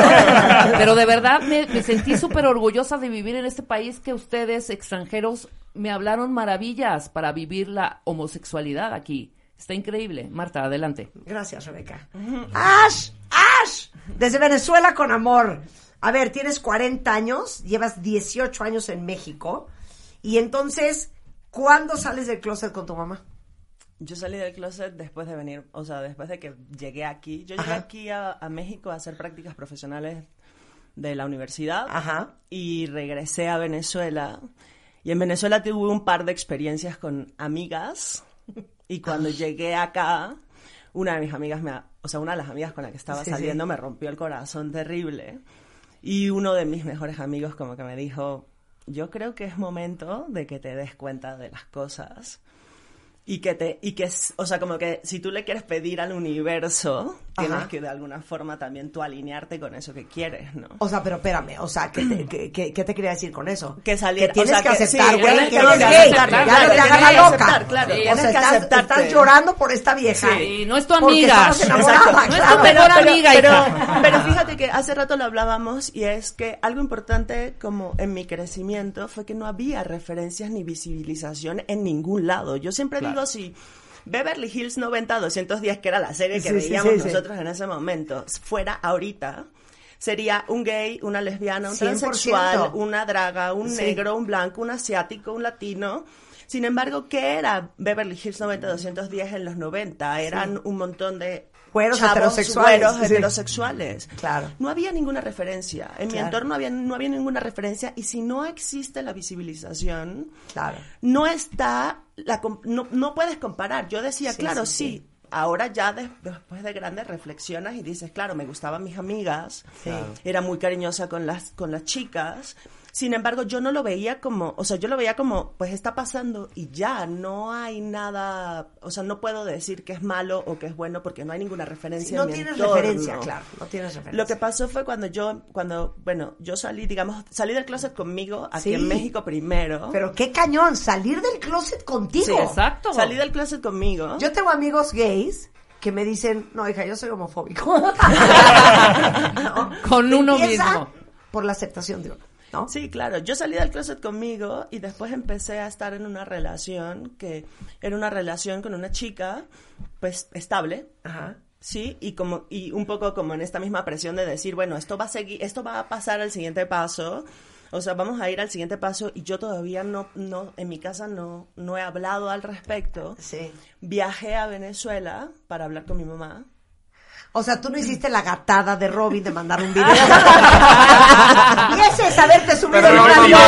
no. Pero de verdad me, me sentí súper orgullosa de vivir en este país que ustedes, extranjeros, me hablaron maravillas para vivir la homosexualidad aquí. Está increíble. Marta, adelante. Gracias, Rebeca. Ash, Ash, desde Venezuela con amor. A ver, tienes 40 años, llevas 18 años en México. Y entonces, ¿cuándo sales del closet con tu mamá? Yo salí del closet después de venir, o sea, después de que llegué aquí. Yo llegué Ajá. aquí a, a México a hacer prácticas profesionales de la universidad Ajá. y regresé a Venezuela. Y en Venezuela tuve un par de experiencias con amigas. Y cuando llegué acá, una de mis amigas, me, o sea, una de las amigas con la que estaba Sí, saliendo sí. me rompió el corazón terrible. Y uno de mis mejores amigos como que me dijo, yo creo que es momento de que te des cuenta de las cosas. Y que te, y que, es- o sea, como que si tú le quieres pedir al universo, tienes Ajá. que de alguna forma también tú alinearte con eso que quieres, ¿no? O sea, pero espérame, o sea, ¿qué te, qué, qué- qué te quería decir con eso? Que saliera- Que tienes o sea, que que- aceptar, sí, güey, tienes que eres gay. ya no te tienes hagas que la loca. aceptar, claro, o tienes sea, que estás, aceptarte. estás llorando por esta vieja. Sí, no es tu amiga. No es tu mejor amiga, pero, hija. pero fíjate que hace rato lo hablábamos y es que algo importante como en mi crecimiento fue que no había referencias ni visibilización en ningún lado. Yo siempre Claro. digo si Beverly Hills 90-210, que era la serie que Sí, veíamos sí, nosotros en ese momento, fuera ahorita, sería un gay, una lesbiana, un 100%. transexual, una draga, un negro, un blanco, un asiático, un latino. Sin embargo, ¿qué era Beverly Hills 90-210 en los 90? Eran un montón de Güeros chavos, heterosexuales, güeros sí. heterosexuales. Claro. No había ninguna referencia. En mi entorno había, no había ninguna referencia. Y si no existe la visibilización, Claro. no está, la, no, no puedes comparar. Yo decía, Sí, claro, sí. Ahora ya de- después de grandes reflexionas y dices, claro, me gustaban mis amigas, era muy cariñosa con las, con las chicas. Sin embargo, yo no lo veía como, o sea, yo lo veía como, pues está pasando y ya, no hay nada, o sea, no puedo decir que es malo o que es bueno porque no hay ninguna referencia. No en mi tienes entorno. referencia, claro, no tienes referencia. Lo que pasó fue cuando yo, cuando, bueno, yo salí, digamos, salí del closet conmigo aquí Sí. en México primero. Pero qué cañón, salir del closet contigo. Sí, exacto. Salí del closet conmigo. Yo tengo amigos gays que me dicen, no, hija, yo soy homofóbico. ¿No? Con uno Empieza mismo. Por la aceptación de uno. ¿No? Sí, claro. Yo salí del closet conmigo y después empecé a estar en una relación que era una relación con una chica, pues estable. Ajá. Sí, y como y un poco como en esta misma presión de decir, bueno, esto va a seguir, esto va a pasar al siguiente paso. O sea, vamos a ir al siguiente paso y yo todavía no no en mi casa no no he hablado al respecto. Sí. Viajé a Venezuela para hablar con mi mamá. O sea, tú no hiciste la gatada de Robin de mandar un video. y ese es haberte subido en un avión.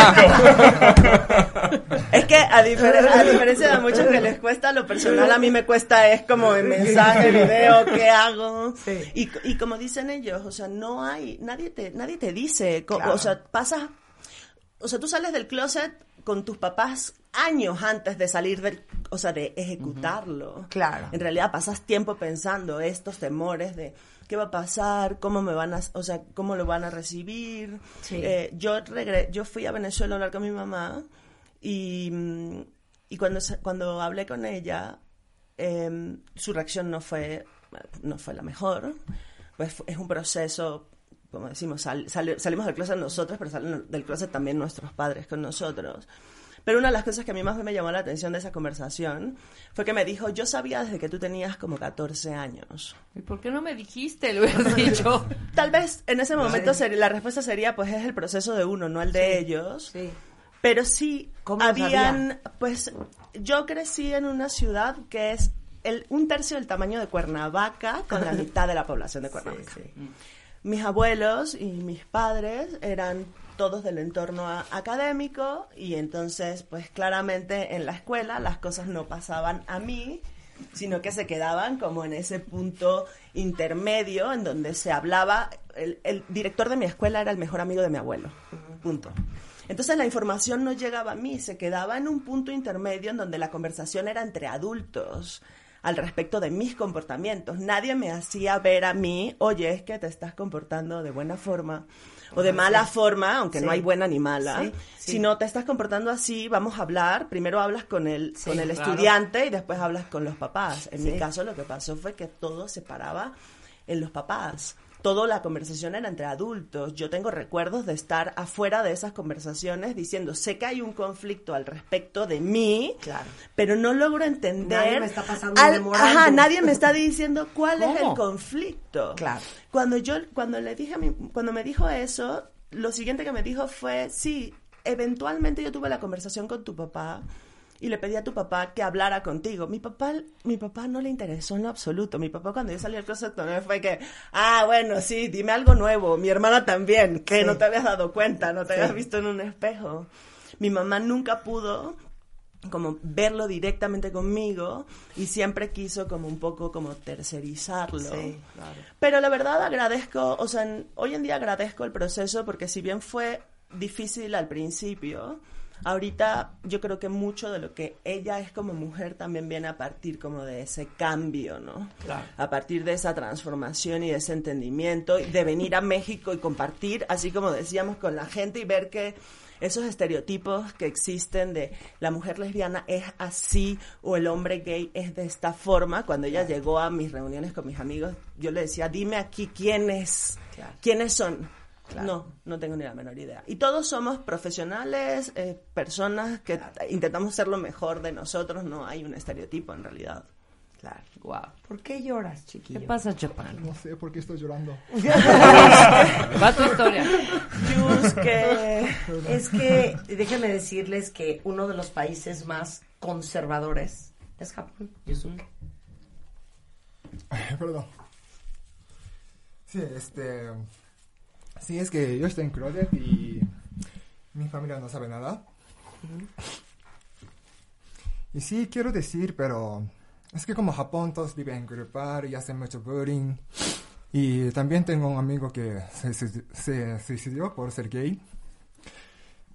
Es que a, difer- a diferencia de muchos que les cuesta, lo personal a mí me cuesta es como el mensaje, video, qué hago. Y, y como dicen ellos, o sea, no hay, nadie te, nadie te dice, Claro. o sea, pasas, o sea, tú sales del closet con tus papás años antes de salir del, o sea, de ejecutarlo. Claro. En realidad pasas tiempo pensando estos temores de qué va a pasar, cómo me van a, o sea, cómo lo van a recibir. Sí. Eh, yo regre yo fui a Venezuela a hablar con mi mamá y, mm, y cuando, cuando hablé con ella, em, su reacción no fue, no fue la mejor. Pues es un proceso, como decimos, sal- sale- salimos del closet nosotros, pero salen del closet también nuestros padres con nosotros. Pero una de las cosas que a mí más me llamó la atención de esa conversación fue que me dijo, yo sabía desde que tú tenías como 14 años. ¿Y por qué no me dijiste? Lo hubieras dicho. Tal vez en ese momento Sí. la respuesta sería, pues es el proceso de uno, no el de ellos. Sí. Pero sí, ¿Cómo lo habían, pues yo crecí en una ciudad que es el, un tercio del tamaño de Cuernavaca con la mitad de la población de Cuernavaca. Mis abuelos y mis padres eran todos del entorno académico y entonces pues claramente en la escuela las cosas no pasaban a mí sino que se quedaban como en ese punto intermedio en donde se hablaba, el director de mi escuela era el mejor amigo de mi abuelo, punto. Entonces la información no llegaba a mí, se quedaba en un punto intermedio en donde la conversación era entre adultos al respecto de mis comportamientos. Nadie me hacía ver a mí, oye, es que te estás comportando de buena forma o de Ajá, mala forma, aunque Sí. no hay buena ni mala. Sí, sí. Si no te estás comportando así, vamos a hablar. Primero hablas con el, con el claro. estudiante y después hablas con los papás. En mi caso lo que pasó fue que todo se paraba en los papás. Toda la conversación era entre adultos. Yo tengo recuerdos de estar afuera de esas conversaciones diciendo, sé que hay un conflicto al respecto de mí, pero no logro entender. Nadie me está pasando al-. Ajá, nadie me está diciendo cuál es el conflicto. Claro. Cuando yo, cuando le dije a mi, cuando me dijo eso, lo siguiente que me dijo fue, sí, eventualmente yo tuve la conversación con tu papá y le pedí a tu papá que hablara contigo. Mi papá, mi papá no le interesó en lo absoluto. Mi papá cuando yo salí al closet con él fue que, ah, bueno, sí, dime algo nuevo. Mi hermana también, que Sí. no te habías dado cuenta, no te Sí. habías visto en un espejo. Mi mamá nunca pudo como verlo directamente conmigo y siempre quiso como un poco como tercerizarlo. Sí, claro. Pero la verdad agradezco, o sea, en- hoy en día agradezco el proceso porque si bien fue difícil al principio, ahorita yo creo que mucho de lo que ella es como mujer también viene a partir como de ese cambio, ¿no? Claro. A partir de esa transformación y de ese entendimiento, de venir a México y compartir, así como decíamos, con la gente y ver que esos estereotipos que existen de la mujer lesbiana es así o el hombre gay es de esta forma. Cuando ella llegó a mis reuniones con mis amigos, yo le decía, dime aquí quiénes, quiénes son. No, no tengo ni la menor idea. Y todos somos profesionales, eh, personas que intentamos ser lo mejor de nosotros, no hay un estereotipo en realidad. Claro. Wow. ¿Por qué lloras, chiquillo? ¿Qué pasa, Chapán? No sé por qué estoy llorando. Va tu historia. que... Es que déjenme decirles que uno de los países más conservadores es Japón. Yusuke. Perdón. Sí, este... Sí, es que yo estoy en closet y mi familia no sabe nada. Y sí, quiero decir, pero es que como Japón todos viven en grupal y hacen mucho bullying. Y también tengo un amigo que se, se suicidó por ser gay.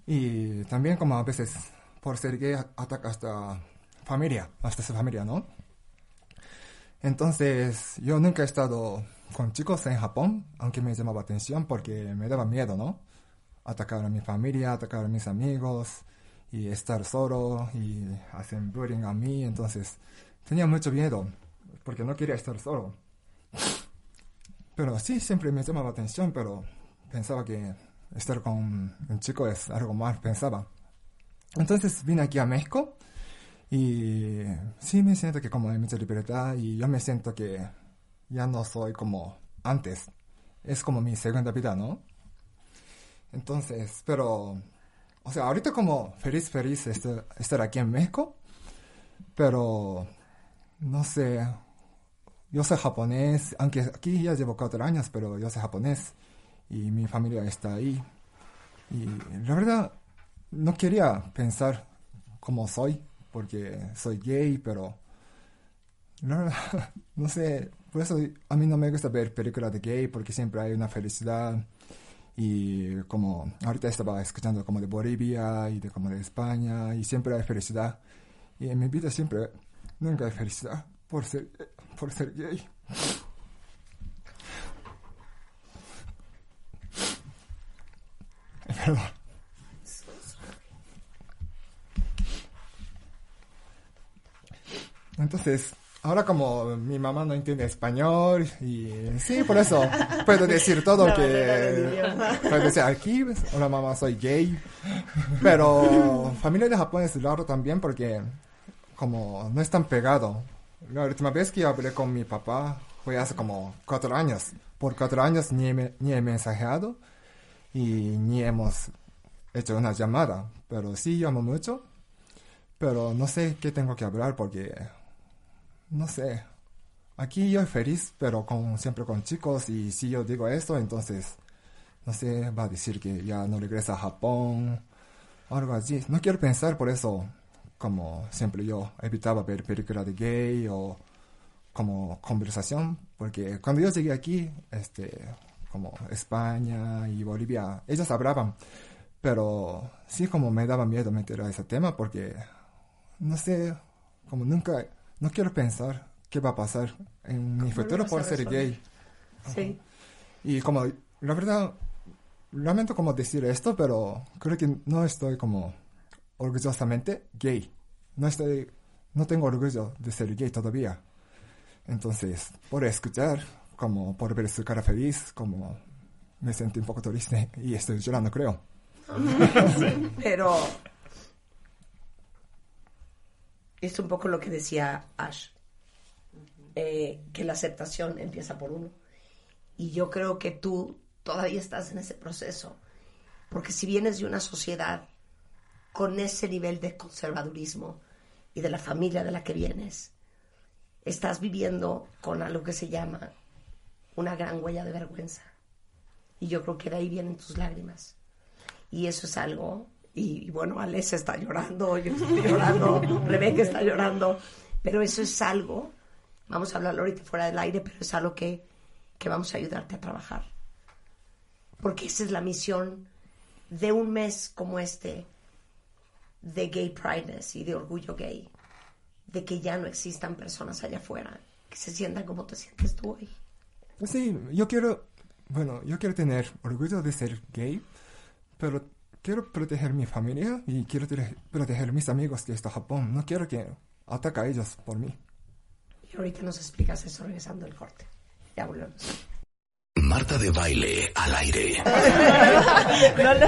Y también como a veces por ser gay ataca hasta familia, hasta su familia, ¿no? Entonces, yo nunca he estado con chicos en Japón, aunque me llamaba atención porque me daba miedo, ¿no? Atacar a mi familia, atacar a mis amigos y estar solo y hacen bullying a mí, entonces tenía mucho miedo porque no quería estar solo. Pero sí, siempre me llamaba atención, pero pensaba que estar con un chico es algo más, pensaba. Entonces vine aquí a México y sí me siento que como hay mucha libertad y yo me siento que ya no soy como antes. Es como mi segunda vida, ¿no? Entonces, pero, o sea, ahorita como feliz, feliz estar, estar aquí en México, pero, no sé, yo soy japonés, aunque aquí ya llevo cuatro años, pero yo soy japonés y mi familia está ahí. Y la verdad, no quería pensar como soy, porque soy gay, pero no, no sé, por eso a mí no me gusta ver películas de gay, porque siempre hay una felicidad. Y como ahorita estaba escuchando como de Bolivia y de como de España, y siempre hay felicidad. Y en mi vida siempre, nunca hay felicidad por ser, por ser gay. Perdón. Entonces, ahora como mi mamá no entiende español y sí, por eso puedo decir todo No, que no, puedo decir aquí, hola mamá, soy gay. Pero familia de Japón es raro también porque como no es tan pegado. La última vez que hablé con mi papá fue hace como cuatro años. Por cuatro años ni, he- ni he mensajeado y ni hemos hecho una llamada. Pero sí llamo mucho. Pero no sé qué tengo que hablar porque no sé. Aquí yo feliz, pero con, siempre con chicos y si yo digo esto, entonces, no sé, va a decir que ya no regresa a Japón, algo así. No quiero pensar por eso como siempre yo evitaba ver películas de gay o como conversación, porque cuando yo llegué aquí, este, como España y Bolivia, ellos hablaban, pero sí como me daba miedo meter a ese tema porque, no sé, como nunca, no quiero pensar qué va a pasar en mi ¿Cómo lo futuro por ser resolver? gay. Sí. Y como, la verdad, lamento como decir esto, pero creo que no estoy como orgullosamente gay. No estoy, no tengo orgullo de ser gay todavía. Entonces, por escuchar, como por ver su cara feliz, como me sentí un poco triste y estoy llorando, creo. Pero es un poco lo que decía Ash, eh, que la aceptación empieza por uno. Y yo creo que tú todavía estás en ese proceso, porque si vienes de una sociedad con ese nivel de conservadurismo y de la familia de la que vienes, estás viviendo con algo que se llama una gran huella de vergüenza. Y yo creo que de ahí vienen tus lágrimas. Y eso es algo, y, bueno, Alex está llorando, yo estoy llorando, Rebeca está llorando, pero eso es algo, vamos a hablarlo ahorita fuera del aire, pero es algo que, que vamos a ayudarte a trabajar. Porque esa es la misión de un mes como este, de gay prideness y de orgullo gay, de que ya no existan personas allá afuera que se sientan como te sientes tú hoy. Sí, yo quiero, bueno, yo quiero tener orgullo de ser gay, pero quiero proteger mi familia y quiero proteger mis amigos que están en Japón. No quiero que ataque a ellos por mí. Y ahorita nos explicas eso regresando del corte. Ya volvemos. Marta de baile al aire. No le,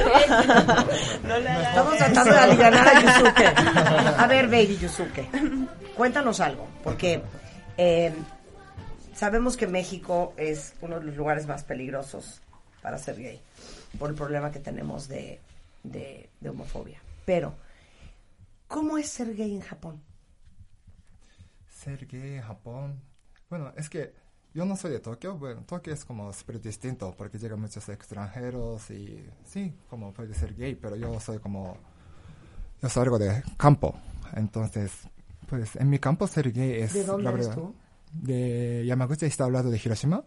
no le hagas Estamos tratando de aliviar a Yusuke. A ver, baby Yusuke, cuéntanos algo, porque eh, sabemos que México es uno de los lugares más peligrosos para ser gay, por el problema que tenemos de, de, de homofobia. Pero, ¿cómo es ser gay en Japón? Ser gay en Japón. Bueno, es que yo no soy de Tokio. Bueno, Tokio es como súper distinto porque llegan muchos extranjeros y sí, como puede ser gay, pero yo soy como. Yo soy algo de campo. Entonces, pues en mi campo ser gay es. ¿De dónde la eres verdad, tú? De Yamaguchi, está hablando de Hiroshima.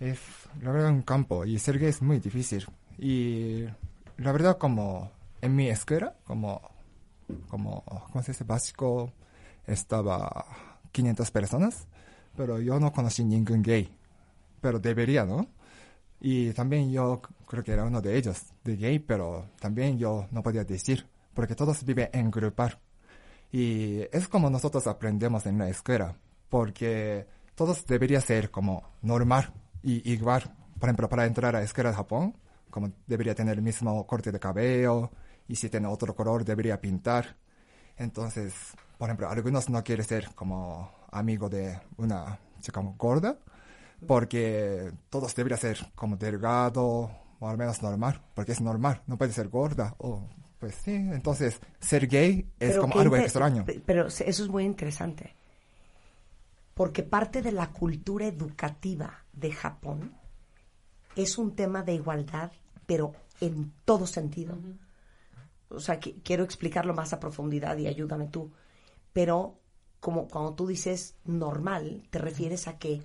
Es la verdad un campo y ser gay es muy difícil. Y la verdad, como en mi escuela, como. como ¿Cómo se dice? Básico estaba 500 personas, pero yo no conocí ningún gay, pero debería, ¿no? Y también yo creo que era uno de ellos, de gay, pero también yo no podía decir, porque todos viven en grupar. Y es como nosotros aprendemos en la escuela, porque todos debería ser como normal y igual. Por ejemplo, para entrar a la escuela de Japón, como debería tener el mismo corte de cabello, y si tiene otro color debería pintar. Entonces, por ejemplo, algunos no quieren ser como amigo de una chica gorda, porque todos deberían ser como delgado o al menos normal, porque es normal, no puede ser gorda o pues sí, entonces ser gay es Pero como algo extraño. pe- Pero eso es muy interesante. Porque parte de la cultura educativa de Japón es un tema de igualdad, pero en todo sentido. O sea, que- quiero explicarlo más a profundidad y ayúdame tú. Pero como cuando tú dices normal, te refieres a que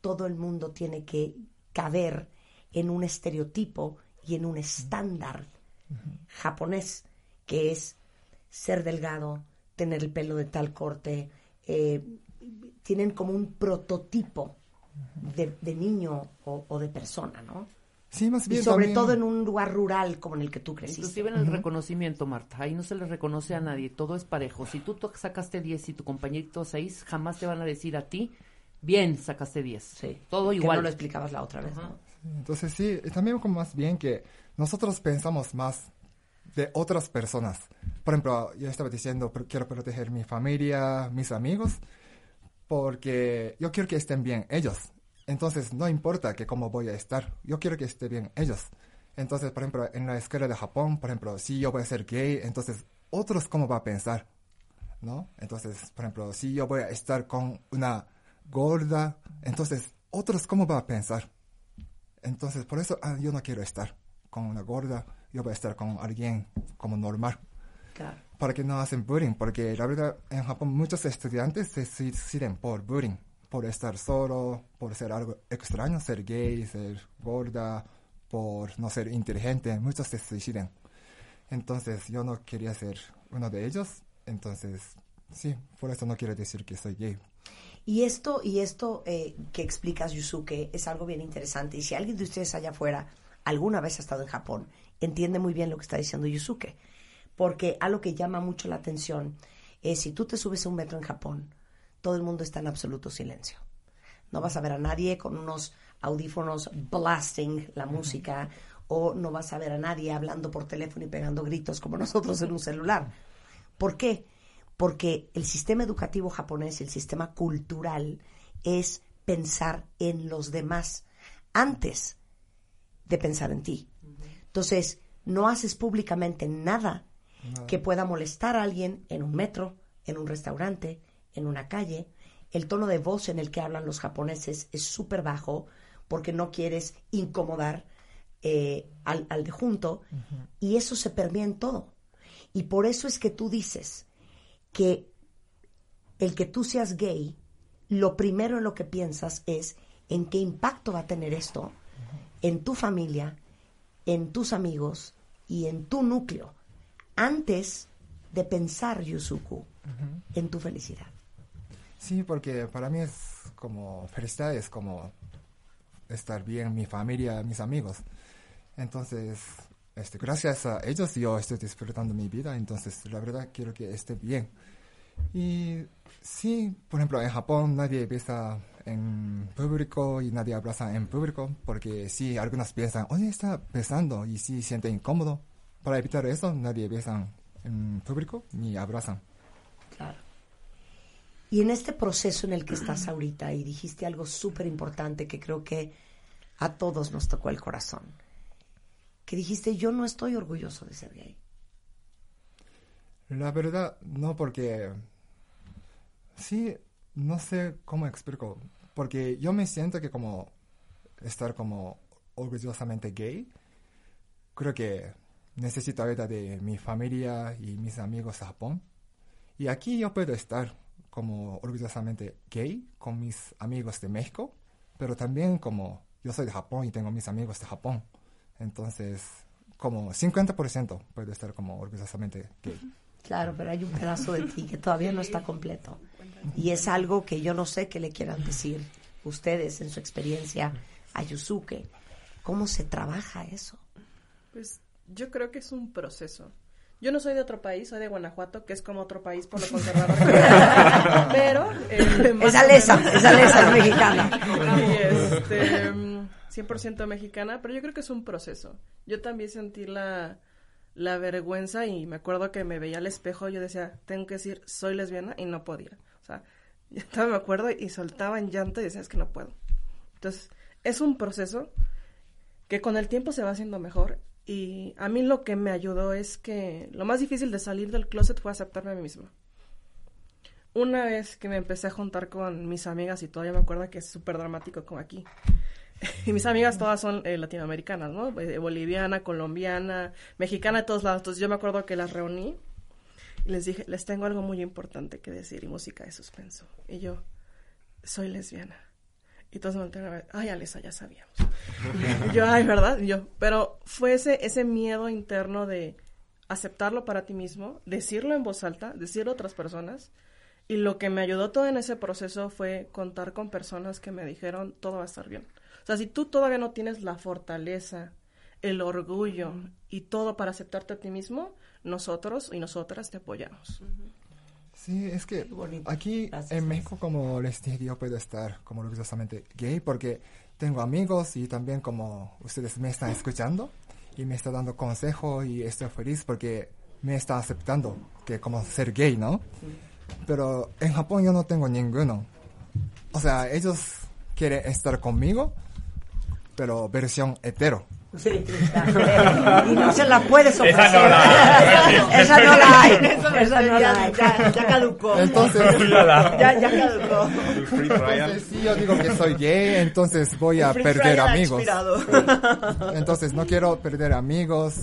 todo el mundo tiene que caber en un estereotipo y en un estándar japonés, que es ser delgado, tener el pelo de tal corte, eh, tienen como un prototipo de, de niño o, o de persona, ¿no? Sí, más Y bien sobre también- todo en un lugar rural como en el que tú creciste. Inclusive en el reconocimiento, Marta, ahí no se le reconoce a nadie, todo es parejo. Si tú sacaste 10 y tu compañerito 6, jamás te van a decir a ti, bien, sacaste 10. Sí. Todo Que igual. no lo explicabas la otra vez, ¿no? Entonces sí, y también como más bien que nosotros pensamos más de otras personas. Por ejemplo, yo estaba diciendo, "Pro- quiero proteger mi familia, mis amigos, porque yo quiero que estén bien ellos. Entonces no importa que cómo voy a estar, yo quiero que estén bien ellos. Entonces, por ejemplo, en la escuela de Japón, por ejemplo, si yo voy a ser gay, entonces otros cómo va a pensar, ¿no? Entonces, por ejemplo, si yo voy a estar con una gorda, entonces otros cómo va a pensar. Entonces, por eso ah, yo no quiero estar con una gorda, yo voy a estar con alguien como normal. Claro. Para que no hacen bullying, porque la verdad en Japón muchos estudiantes se suicidan por bullying, por estar solo, por ser algo extraño, ser gay, ser gorda, por no ser inteligente, muchos se suicidan. Entonces yo no quería ser uno de ellos, entonces sí, por eso no quiero decir que soy gay. Y esto, y esto eh, que explicas, Yusuke, es algo bien interesante. Y si alguien de ustedes allá afuera alguna vez ha estado en Japón, entiende muy bien lo que está diciendo Yusuke. Porque algo que llama mucho la atención es si tú te subes a un metro en Japón, todo el mundo está en absoluto silencio. No vas a ver a nadie con unos audífonos blasting la música o no vas a ver a nadie hablando por teléfono y pegando gritos como nosotros en un celular. ¿Por qué? Porque el sistema educativo japonés, el sistema cultural, es pensar en los demás antes de pensar en ti. Entonces, no haces públicamente nada que pueda molestar a alguien en un metro, en un restaurante, en una calle. El tono de voz en el que hablan los japoneses es súper bajo porque no quieres incomodar eh, al, al de junto y eso se permea en todo. Y por eso es que tú dices que el que tú seas gay, lo primero en lo que piensas es en qué impacto va a tener esto en tu familia, en tus amigos y en tu núcleo, antes de pensar, Yusuku, en tu felicidad. Sí, porque para mí es como felicidad, es como estar bien, mi familia, mis amigos. Entonces, este, gracias a ellos yo estoy disfrutando mi vida, entonces la verdad quiero que esté bien. Y sí, por ejemplo, en Japón nadie besa en público y nadie abraza en público, porque sí, algunas piensan, oye, está besando y sí siente incómodo. Para evitar eso, nadie besa en público ni abrazan. Claro. Y en este proceso en el que estás ahorita, y dijiste algo súper importante que creo que a todos nos tocó el corazón, que dijiste, yo no estoy orgulloso de ser gay. La verdad, no porque... Sí, no sé cómo explico. Porque yo me siento que como estar como orgullosamente gay, creo que necesito ayuda de mi familia y mis amigos de Japón. Y aquí yo puedo estar como orgullosamente gay con mis amigos de México, pero también como yo soy de Japón y tengo mis amigos de Japón. Entonces, como 50% puedo estar como orgullosamente gay. Claro, pero hay un pedazo de ti que todavía no está completo. Y es algo que yo no sé qué le quieran decir ustedes en su experiencia a Yusuke. ¿Cómo se trabaja eso? Pues yo creo que es un proceso. Yo no soy de otro país, soy de Guanajuato, que es como otro país por lo conservador. pero... Eh, esa lesa, esa lesa es mexicana. Y este, 100% mexicana, pero yo creo que es un proceso. Yo también sentí la, la vergüenza y me acuerdo que me veía al espejo y yo decía, tengo que decir, soy lesbiana y no podía. O sea, yo estaba, me acuerdo y soltaba en llanto y decía, es que no puedo. Entonces, es un proceso que con el tiempo se va haciendo mejor y a mí lo que me ayudó es que lo más difícil de salir del closet fue aceptarme a mí misma. Una vez que me empecé a juntar con mis amigas y todavía me acuerdo que es súper dramático como aquí. y mis amigas todas son eh, latinoamericanas, ¿no? Eh, boliviana, colombiana, mexicana de todos lados. Entonces yo me acuerdo que las reuní y les dije, les tengo algo muy importante que decir y música de suspenso. Y yo, soy lesbiana. Y todos me voltearon ay, Alesa, ya sabíamos. yo, ay, ¿verdad? Yo, pero fue ese, ese miedo interno de aceptarlo para ti mismo, decirlo en voz alta, decirlo a otras personas. Y lo que me ayudó todo en ese proceso fue contar con personas que me dijeron, todo va a estar bien. O sea, si tú todavía no tienes la fortaleza, el orgullo y todo para aceptarte a ti mismo, nosotros y nosotras te apoyamos. Sí, es que aquí en México, como les dije, yo puedo estar como orgullosamente gay porque tengo amigos y también como ustedes me están escuchando y me están dando consejo y estoy feliz porque me está aceptando que como ser gay, ¿no? Pero en Japón yo no tengo ninguno. O sea, ellos quieren estar conmigo, pero versión hetero. Sí, y no se la puedes ofrecer. Esa no la hay. Esa no la hay. Esa no la hay. Ya, ya caducó. Entonces, ya, ya caducó. entonces, si yo digo que soy gay, entonces voy a perder amigos. Entonces no quiero perder amigos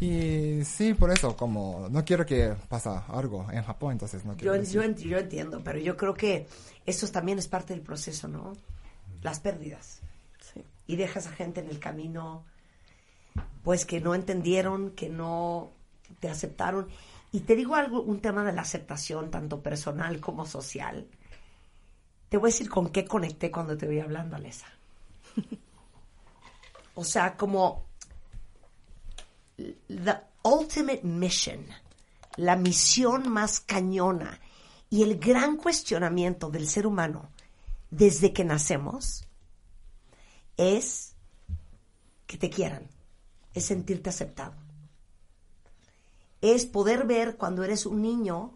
Y sí, por eso, como no quiero que pasa algo en Japón, entonces no quiero Yo, yo, yo entiendo, pero yo creo que eso también es parte del proceso, ¿no? Las pérdidas. Y dejas a gente en el camino, pues que no entendieron, que no te aceptaron. Y te digo algo, un tema de la aceptación, tanto personal como social. Te voy a decir con qué conecté cuando te voy hablando, Alesa. O sea, como the ultimate mission, la misión más cañona y el gran cuestionamiento del ser humano desde que nacemos es que te quieran, es sentirte aceptado. Es poder ver cuando eres un niño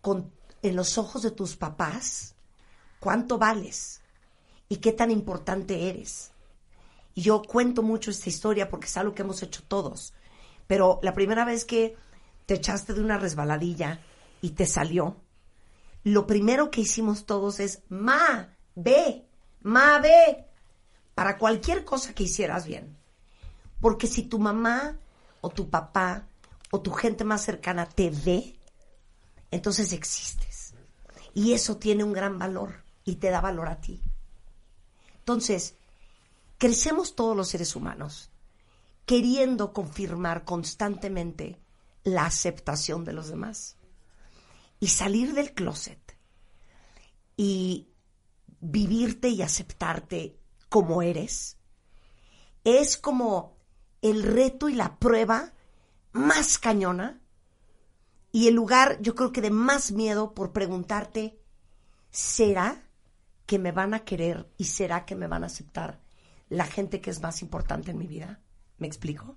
con, en los ojos de tus papás cuánto vales y qué tan importante eres. Y yo cuento mucho esta historia porque es algo que hemos hecho todos. Pero la primera vez que te echaste de una resbaladilla y te salió, lo primero que hicimos todos es, ma, ve, ma, ve, para cualquier cosa que hicieras bien. Porque si tu mamá o tu papá o tu gente más cercana te ve, entonces existes. Y eso tiene un gran valor y te da valor a ti. Entonces, crecemos todos los seres humanos queriendo confirmar constantemente la aceptación de los demás. Y salir del closet y vivirte y aceptarte como eres es como el reto y la prueba más cañona y el lugar yo creo que de más miedo por preguntarte, ¿será que me van a querer y será que me van a aceptar la gente que es más importante en mi vida? ¿Me explico?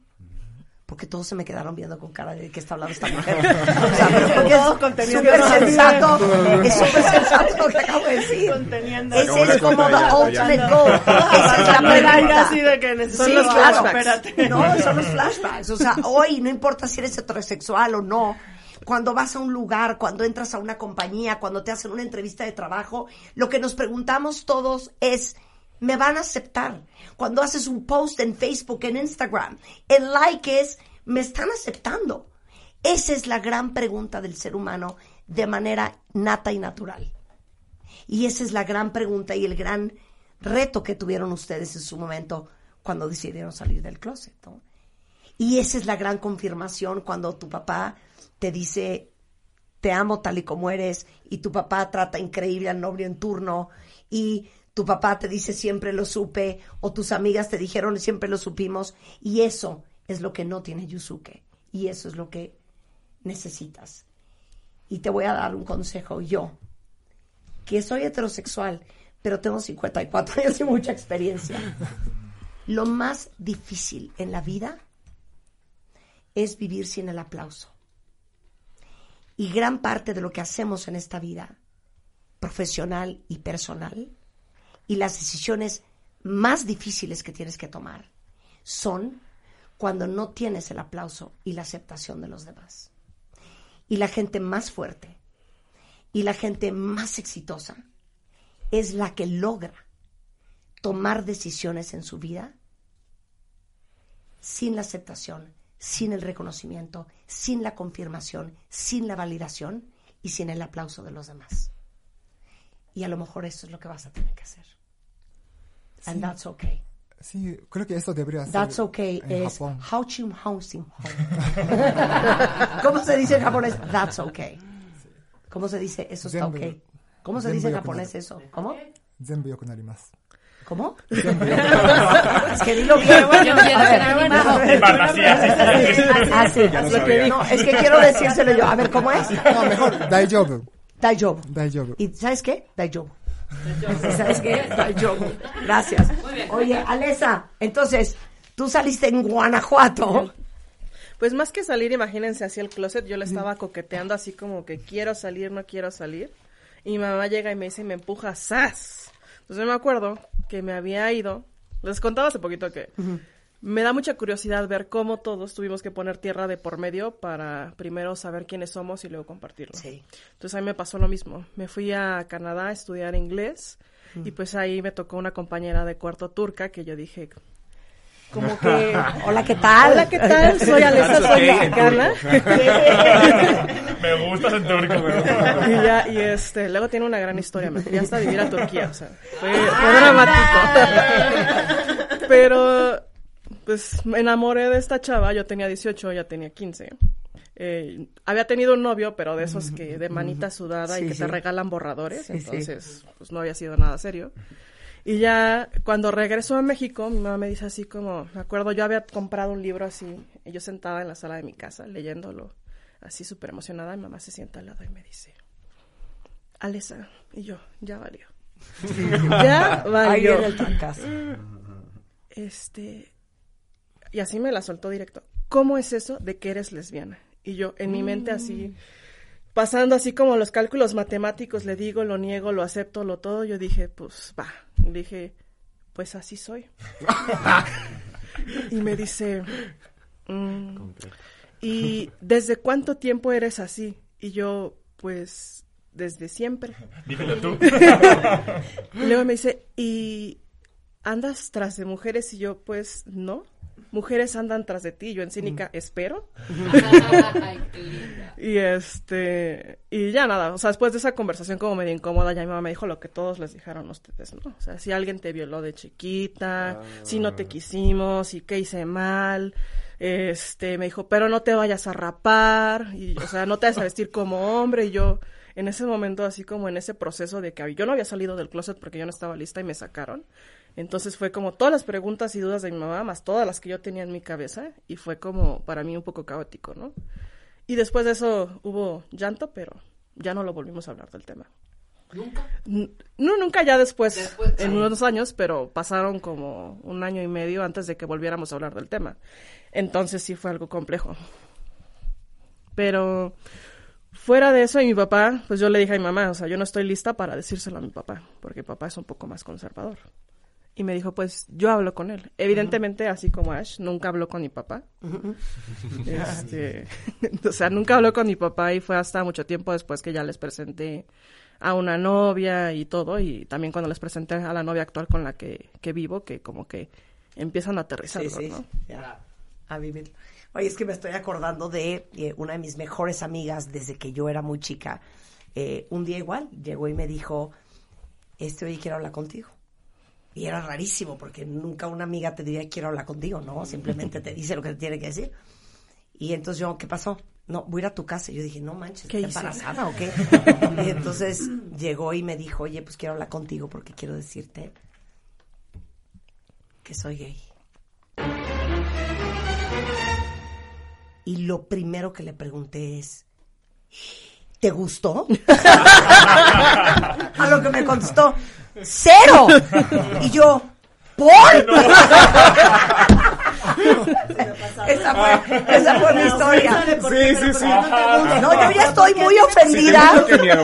Porque todos se me quedaron viendo con cara de que está hablando esta mujer. O sea, pero porque es conteniendo. súper sensato. Es súper sensato lo que acabo de decir. Conteniendo. Ese es como the ultimate goal. Esa es la pregunta. así de que Sí, Son los flashbacks. Espérate. No, son los flashbacks. O sea, hoy no importa si eres heterosexual o no. Cuando vas a un lugar, cuando entras a una compañía, cuando te hacen una entrevista de trabajo, lo que nos preguntamos todos es, ¿me van a aceptar? Cuando haces un post en Facebook, en Instagram, el like es, ¿me están aceptando? Esa es la gran pregunta del ser humano de manera nata y natural. Y esa es la gran pregunta y el gran reto que tuvieron ustedes en su momento cuando decidieron salir del closet. Y esa es la gran confirmación cuando tu papá te dice, te amo tal y como eres, y tu papá trata increíble al novio en turno, y tu papá te dice siempre lo supe, o tus amigas te dijeron siempre lo supimos, y eso es lo que no tiene Yusuke, y eso es lo que necesitas. Y te voy a dar un consejo yo, que soy heterosexual, pero tengo 54 años y mucha experiencia. Lo más difícil en la vida es vivir sin el aplauso. Y gran parte de lo que hacemos en esta vida, profesional y personal, y las decisiones más difíciles que tienes que tomar, son cuando no tienes el aplauso y la aceptación de los demás. Y la gente más fuerte y la gente más exitosa es la que logra tomar decisiones en su vida sin la aceptación, sin el reconocimiento, sin la confirmación, sin la validación y sin el aplauso de los demás. Y a lo mejor eso es lo que vas a tener que hacer. Sí. And that's okay. Sí, creo que eso debería ser. That's okay. En es Japón. Hauchim Hausim ¿Cómo se dice en japonés? That's okay. ¿Cómo se dice eso está okay? ¿Cómo se dice en japonés eso? ¿Cómo? Zenbu yokunarimasu. ¿Cómo? es que digo que bueno, así, es que quiero decírselo yo. A ver, ¿cómo es? No, mejor, daijobu. Daijobu. Daijobu. ¿Y sabes qué? Daijobu. ¿Sabes qué? Gracias. Oye, Alesa, entonces, tú saliste en Guanajuato. Pues más que salir, imagínense así el closet, yo le estaba coqueteando así como que quiero salir, no quiero salir. Y mi mamá llega y me dice y me empuja, ¡zas! Entonces me acuerdo que me había ido, les contaba hace poquito que me da mucha curiosidad ver cómo todos tuvimos que poner tierra de por medio para primero saber quiénes somos y luego compartirlo. Entonces a mí me pasó lo mismo. Me fui a Canadá a estudiar inglés y pues ahí me tocó una compañera de cuarto turca que yo dije, como que... Hola, ¿qué tal? Hola, ¿qué tal? Soy Alessa, soy mexicana. Me gustas en turco. y ya, y este, luego tiene una gran historia, me fui hasta vivir a Turquía, o sea, fue, fue dramático. Pero, pues, me enamoré de esta chava, yo tenía 18, ella tenía 15. Eh, había tenido un novio, pero de esos que de manita sudada y que sí. te regalan borradores, Sí, entonces, pues no había sido nada serio. Y ya cuando regresó a México, mi mamá me dice así como, me acuerdo, yo había comprado un libro así, y yo sentada en la sala de mi casa leyéndolo, así súper emocionada, mi mamá se sienta al lado y me dice, Alesa, y yo, ya valió. ya Ahí valió. viene el trancazo. Este, y así me la soltó directo. ¿Cómo es eso de que eres lesbiana? Y yo, en mi mente así, pasando así como los cálculos matemáticos, le digo, lo niego, lo acepto, lo todo, yo dije, pues va. Dije, pues así soy. y me dice, "Mm, ¿y desde cuánto tiempo eres así? Y yo, pues, desde siempre. Dímelo tú. y luego me dice, ¿y andas tras de mujeres? Y yo, pues, no. Mujeres andan tras de ti. Yo en cínica espero. Ay, qué linda. Y este, y ya nada, o sea, después de esa conversación como medio incómoda, ya mi mamá me dijo lo que todos les dijeron a ustedes, ¿no? O sea, si alguien te violó de chiquita, si no te quisimos, y qué hice mal, este, me dijo, pero no te vayas a rapar, y, o sea, no te vayas a vestir como hombre, y yo, en ese momento, así como en ese proceso de que yo no había salido del closet porque yo no estaba lista y me sacaron, entonces fue como todas las preguntas y dudas de mi mamá, más todas las que yo tenía en mi cabeza, y fue como para mí un poco caótico, ¿no? Y después de eso hubo llanto, pero ya no lo volvimos a hablar del tema. ¿Nunca? No, nunca ya después, Después, en sí. unos años, pero pasaron como un año y medio antes de que volviéramos a hablar del tema. Entonces sí fue algo complejo. Pero fuera de eso, y mi papá, pues yo le dije a mi mamá, o sea, yo no estoy lista para decírselo a mi papá, porque mi papá es un poco más conservador. Y me dijo, pues yo hablo con él. Evidentemente, así como Ash, nunca habló con mi papá. Este, o sea, nunca habló con mi papá y fue hasta mucho tiempo después que ya les presenté a una novia y todo, y también cuando les presenté a la novia actual con la que, que vivo, que como que empiezan a aterrizar, Sí, sí, ¿no? ya, a vivir. Oye, es que me estoy acordando de eh, una de mis mejores amigas desde que yo era muy chica. Eh, un día igual llegó y me dijo, este, oye, quiero hablar contigo. Y era rarísimo porque nunca una amiga te diría quiero hablar contigo, ¿no? Simplemente te dice lo que te tiene que decir. Y entonces yo, ¿qué pasó? No, voy a ir a tu casa. Y yo dije, no manches, ¿Qué ¿estás hice? embarazada o qué? y entonces llegó y me dijo, oye, pues quiero hablar contigo porque quiero decirte que soy gay. Y lo primero que le pregunté es, ¿te gustó? A lo que me contestó, ¡cero! Y yo, ¿por? esa, fue, esa fue mi historia. Sí, sí, sí. No, yo ya estoy muy ofendida.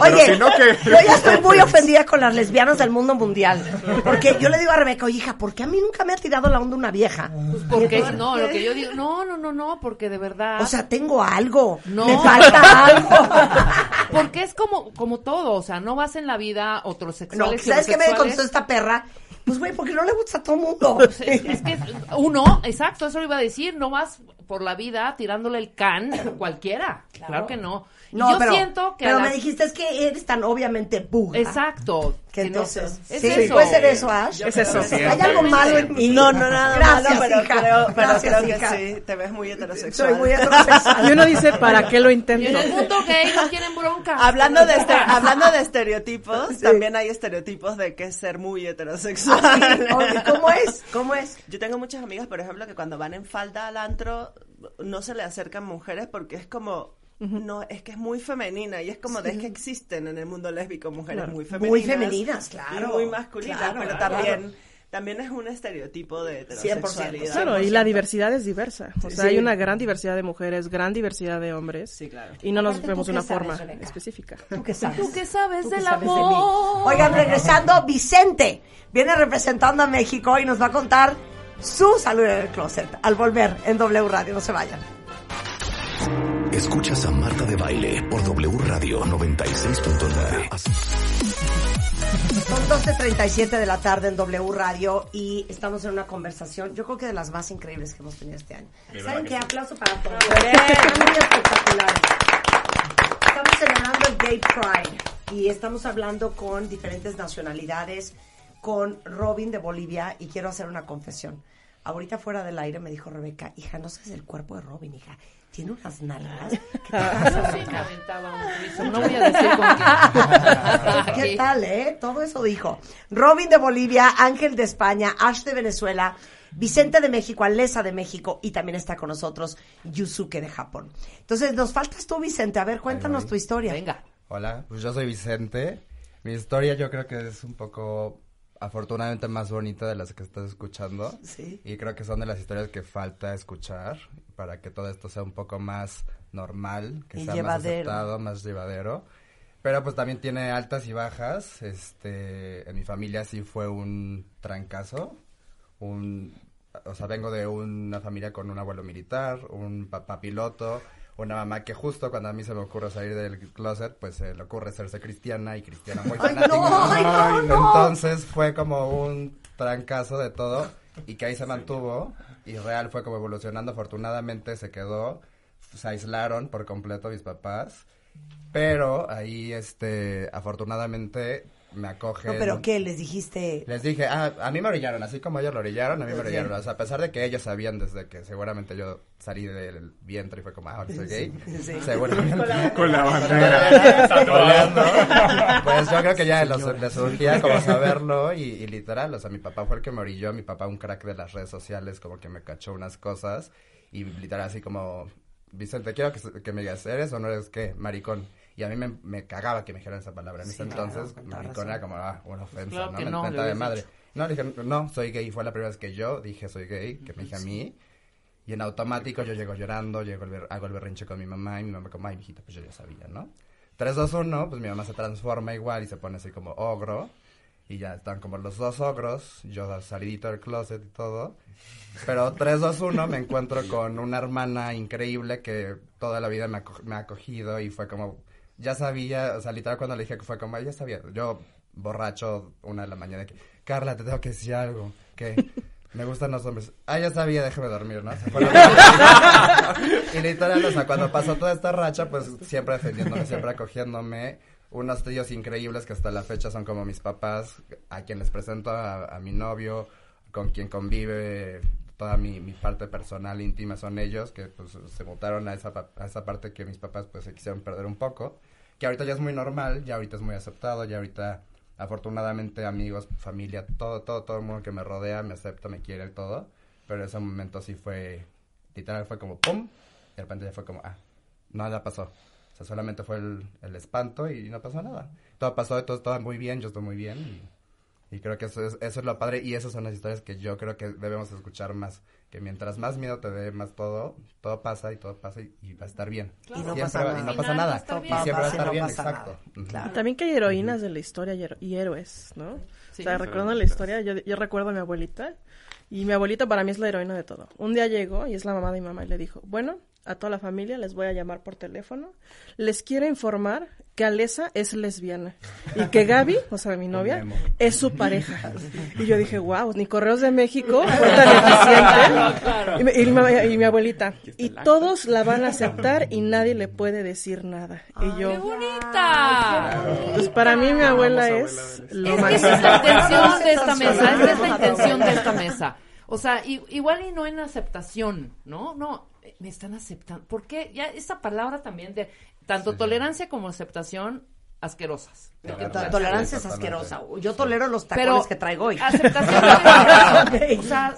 Oye, no, yo ya estoy muy ofendida con las lesbianas del mundo mundial. Porque yo le digo a Rebeca, oye, hija, ¿por qué a mí nunca me ha tirado la onda una vieja? Porque, ¿Por no, lo que yo digo, no, no, no, no, porque de verdad. O sea, tengo algo. No. Me falta algo. Porque es como, como todo, o sea, no vas en la vida No, heterosexuales. y ¿sabes qué me contestó esta perra? Pues, güey, porque no le gusta a todo mundo. Es que uno, exacto, eso lo iba a decir, no vas por la vida tirándole el can a cualquiera. Claro, que no. No, yo pero, siento que. pero la- me dijiste, es que eres tan obviamente buga. Exacto. Que entonces, es sí, eso. puede ser eso, Ash. Yo creo que sí. Hay algo malo en mí. No, no, nada Gracias, malo, pero hija. creo, pero Gracias, creo que hija. sí, te ves muy heterosexual. Soy muy heterosexual. Y uno dice, ¿para qué lo Y intento? en el mundo gay no quieren bronca. Hablando de, este- hablando de estereotipos, también hay estereotipos de que es ser muy heterosexual. Ah. Oye, ¿Cómo es? ¿Cómo es? Yo tengo muchas amigas, por ejemplo, que cuando van en falda al antro no se le acercan mujeres porque es como no, es que es muy femenina y es como de es que existen en el mundo lésbico mujeres muy femeninas. Muy femeninas, claro. Y muy masculinas, Claro, pero claro. también también es un estereotipo de 100%, heterosexualidad. Claro, y la diversidad es diversa. O sea, Sí. hay una gran diversidad de mujeres, gran diversidad de hombres. Sí, claro. Y no nos Aparte, vemos ¿tú de una sabes, forma Rebeca? específica. ¿Tú qué sabes? ¿Tú qué sabes ¿Tú del sabes de amor? Oigan, regresando, Vicente viene representando a México y nos va a contar su salud en el closet al volver en W Radio. No se vayan. Escuchas a Marta de Baile por W Radio 96.9. Son 12.37 de la tarde en W Radio y estamos en una conversación, yo creo que de las más increíbles que hemos tenido este año. ¿Saben qué? Aplauso para todos. Espectaculares. Estamos celebrando el Gay Pride y estamos hablando con diferentes nacionalidades, con Robin de Bolivia y quiero hacer una confesión. Ahorita fuera del aire me dijo Rebeca, hija, no sabes el cuerpo de Robin, hija. Tiene unas nalgas. ¿Qué te. No voy a decir con quién. ¿Qué tal, eh? Todo eso dijo. Robin de Bolivia, Ángel de España, Ash de Venezuela, Vicente de México, Alesa de México y también está con nosotros Yusuke de Japón. Entonces, nos faltas tú, Vicente. A ver, cuéntanos tu historia. Venga. Hola, pues yo soy Vicente. Mi historia yo creo que es un poco afortunadamente más bonita de las que estás escuchando. Sí. Y creo que son de las historias que falta escuchar para que todo esto sea un poco más normal, que Y sea llevadero. más aceptado, más llevadero. Pero pues también tiene altas y bajas. Este, en mi familia sí fue un trancazo. Un, o sea, vengo de una familia con un abuelo militar, un papá piloto, una mamá que justo cuando a mí se me ocurre salir del closet, pues se le ocurre serse cristiana y cristiana muy ¡Ay, fanática. no! ¡Ay, no, no! Entonces fue como un trancazo de todo y que ahí se mantuvo y real fue como evolucionando. Afortunadamente se quedó, se aislaron por completo mis papás, pero ahí, este, afortunadamente me acogen. No, pero ¿qué? ¿Les dijiste? Les dije, ah, a mí me orillaron, así como ellos lo orillaron, a mí me orillaron. O sea, a pesar de que ellos sabían desde que seguramente yo salí del vientre y fue como, ah, ahora soy gay. Sí. Seguramente. Con la- Con la bandera. Pues yo creo que ya los, les surgía como saberlo y, y literal, o sea, mi papá fue el que me orilló, mi papá un crack de las redes sociales, como que me cachó unas cosas y literal así como, Vicente, quiero que, que me digas, ¿eres o no eres qué? Maricón. Y a mí me, me cagaba que me dijeran esa palabra. En ese claro, entonces, maricón era como, ah, una ofensa, Claro ¿no? Me- no, de madre. dicho. No, le dije, no, soy gay. Fue la primera vez que yo dije soy gay, que me dije a mí. Y en automático yo llego llorando, llego el hago el berrinche con mi mamá y mi mamá como, ay, mijita, pues yo ya sabía, ¿no? 3, 2, 1, pues mi mamá se transforma igual y se pone así como ogro. Y ya están como los dos ogros, yo salidito del closet y todo. Pero 3, 2, 1 me encuentro con una hermana increíble que toda la vida me ha acogido y fue como, ya sabía, o sea, literal cuando le dije que fue como, ya sabía, yo borracho una de la mañana, Carla, te tengo que decir algo, que me gustan los hombres. Ah, ya sabía, déjame dormir, ¿no? Se fue la- y literal, o sea, cuando pasó toda esta racha, pues siempre defendiéndome, siempre acogiéndome. Unos tíos increíbles que hasta la fecha son como mis papás, a quien les presento a, a mi novio, con quien convive toda mi, mi parte personal, íntima, son ellos, que pues se mutaron a esa, a esa parte que mis papás pues se quisieron perder un poco, que ahorita ya es muy normal, ya ahorita es muy aceptado, ya ahorita afortunadamente amigos, familia, todo, todo, todo el mundo que me rodea me acepta, me quiere, todo, pero ese momento sí fue, literal fue como pum, y de repente ya fue como, ah, nada pasó. O sea, solamente fue el, el espanto y no pasó nada. Todo pasó, todo estaba muy bien, yo estoy muy bien y, y creo que eso es, eso es lo padre y esas son las historias que yo creo que debemos escuchar más. Que mientras más miedo te dé, más todo, todo pasa y todo pasa y, y va a estar bien. Y no Siempre pasa nada. Y no pasa final va a nada. estar Y bien. siempre va a estar no bien, exacto. Claro. También que hay heroínas de la historia y, hero- y héroes, ¿no? Sí. o sea, recordando la historia, yo, yo recuerdo a mi abuelita y mi abuelita para mí es la heroína de todo. Un día llegó y es la mamá de mi mamá y le dijo, bueno, a toda la familia les voy a llamar por teléfono. Les quiero informar que Alesa es lesbiana y que Gaby, o sea, mi novia, es su pareja. Y yo dije, wow, ni Correos de México fue tan eficiente. Y, mi- y mi, y mi abuelita, y todos la van a aceptar y nadie le puede decir nada. Y yo, ¡Qué bonita! pues para mí mi abuela es lo Es que más. esa es la intención de esta mesa, esa es la intención de esta mesa. O sea, i- igual y no en aceptación, ¿no? No, me están aceptando. ¿Por qué? Ya esa palabra también de tanto tolerancia como aceptación asquerosas. To- Tolerancia es asquerosa. Yo tolero los tacones Pero que traigo hoy. aceptación o sea,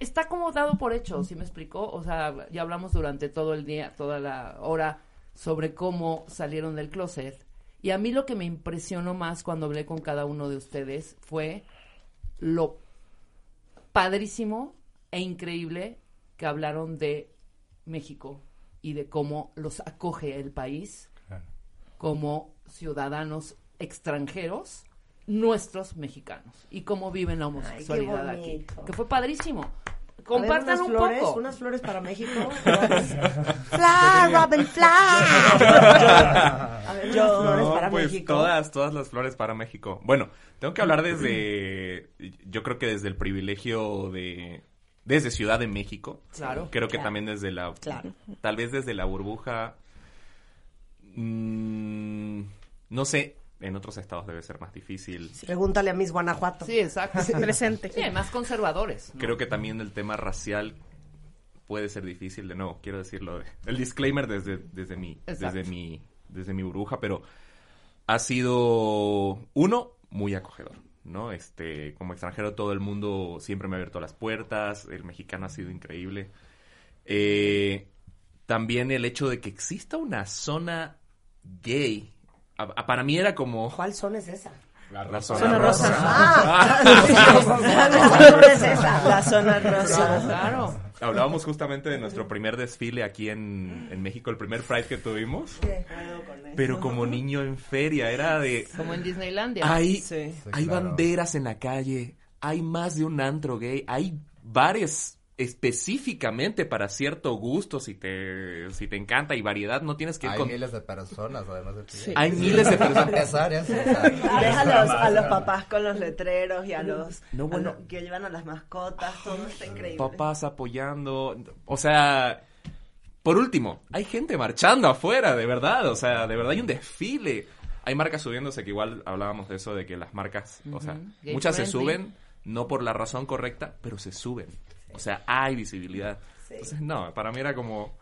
está como dado por hecho, ¿sí me explicó? O sea, ya hablamos durante todo el día, toda la hora sobre cómo salieron del closet. Y a mí lo que me impresionó más cuando hablé con cada uno de ustedes fue lo padrísimo e increíble que hablaron de México y de cómo los acoge el país como ciudadanos extranjeros nuestros mexicanos y cómo viven la homosexualidad aquí. Que fue padrísimo. A ver, Compartan un flores, poco. Unas flores para México. fly, Robin, fly. ver, Yo- unas flores No, para pues México. todas, todas las flores para México. Bueno, tengo que hablar desde, yo creo que desde el privilegio de, desde Ciudad de México. Claro, Creo que claro. también desde la, Claro. tal vez desde la burbuja, mm, no sé, en otros estados debe ser más difícil. Pregúntale a Miss Guanajuato. Sí, exacto. Presente. Sí, más conservadores. ¿no? Creo que también el tema racial puede ser difícil de nuevo, quiero decirlo. El disclaimer desde, desde mi, Exacto. desde mi, desde mi burbuja, pero ha sido uno muy acogedor, ¿no? Este, como extranjero todo el mundo siempre me ha abierto las puertas, el mexicano ha sido increíble. Eh, también el hecho de que exista una zona gay, a- a- para mí era como... ¿Cuál zona es esa? La Zona rosa. Ah, La zona esa. La zona rosa. Claro. Hablábamos justamente de nuestro primer desfile aquí en, en México, el primer Pride que tuvimos. Pero como niño en feria, era de... Como en Disneylandia. Hay, Sí. hay claro. banderas en la calle, hay más de un antro gay, hay bares específicamente para cierto gusto, si te, si te encanta, y variedad, no tienes que ir Hay con... miles de personas, además de ti. Hay miles de personas. Exacto. Ves a los, a los papás con los letreros y a los, No, bueno. a los que llevan a las mascotas, todo está increíble. papás apoyando, o sea, por último, hay gente marchando afuera, de verdad, o sea, de verdad hay un desfile. Hay marcas subiéndose que igual hablábamos de eso de que las marcas, o sea, Gay muchas se suben no por la razón correcta, pero se suben. O sea, hay visibilidad. Entonces, no, para mí era como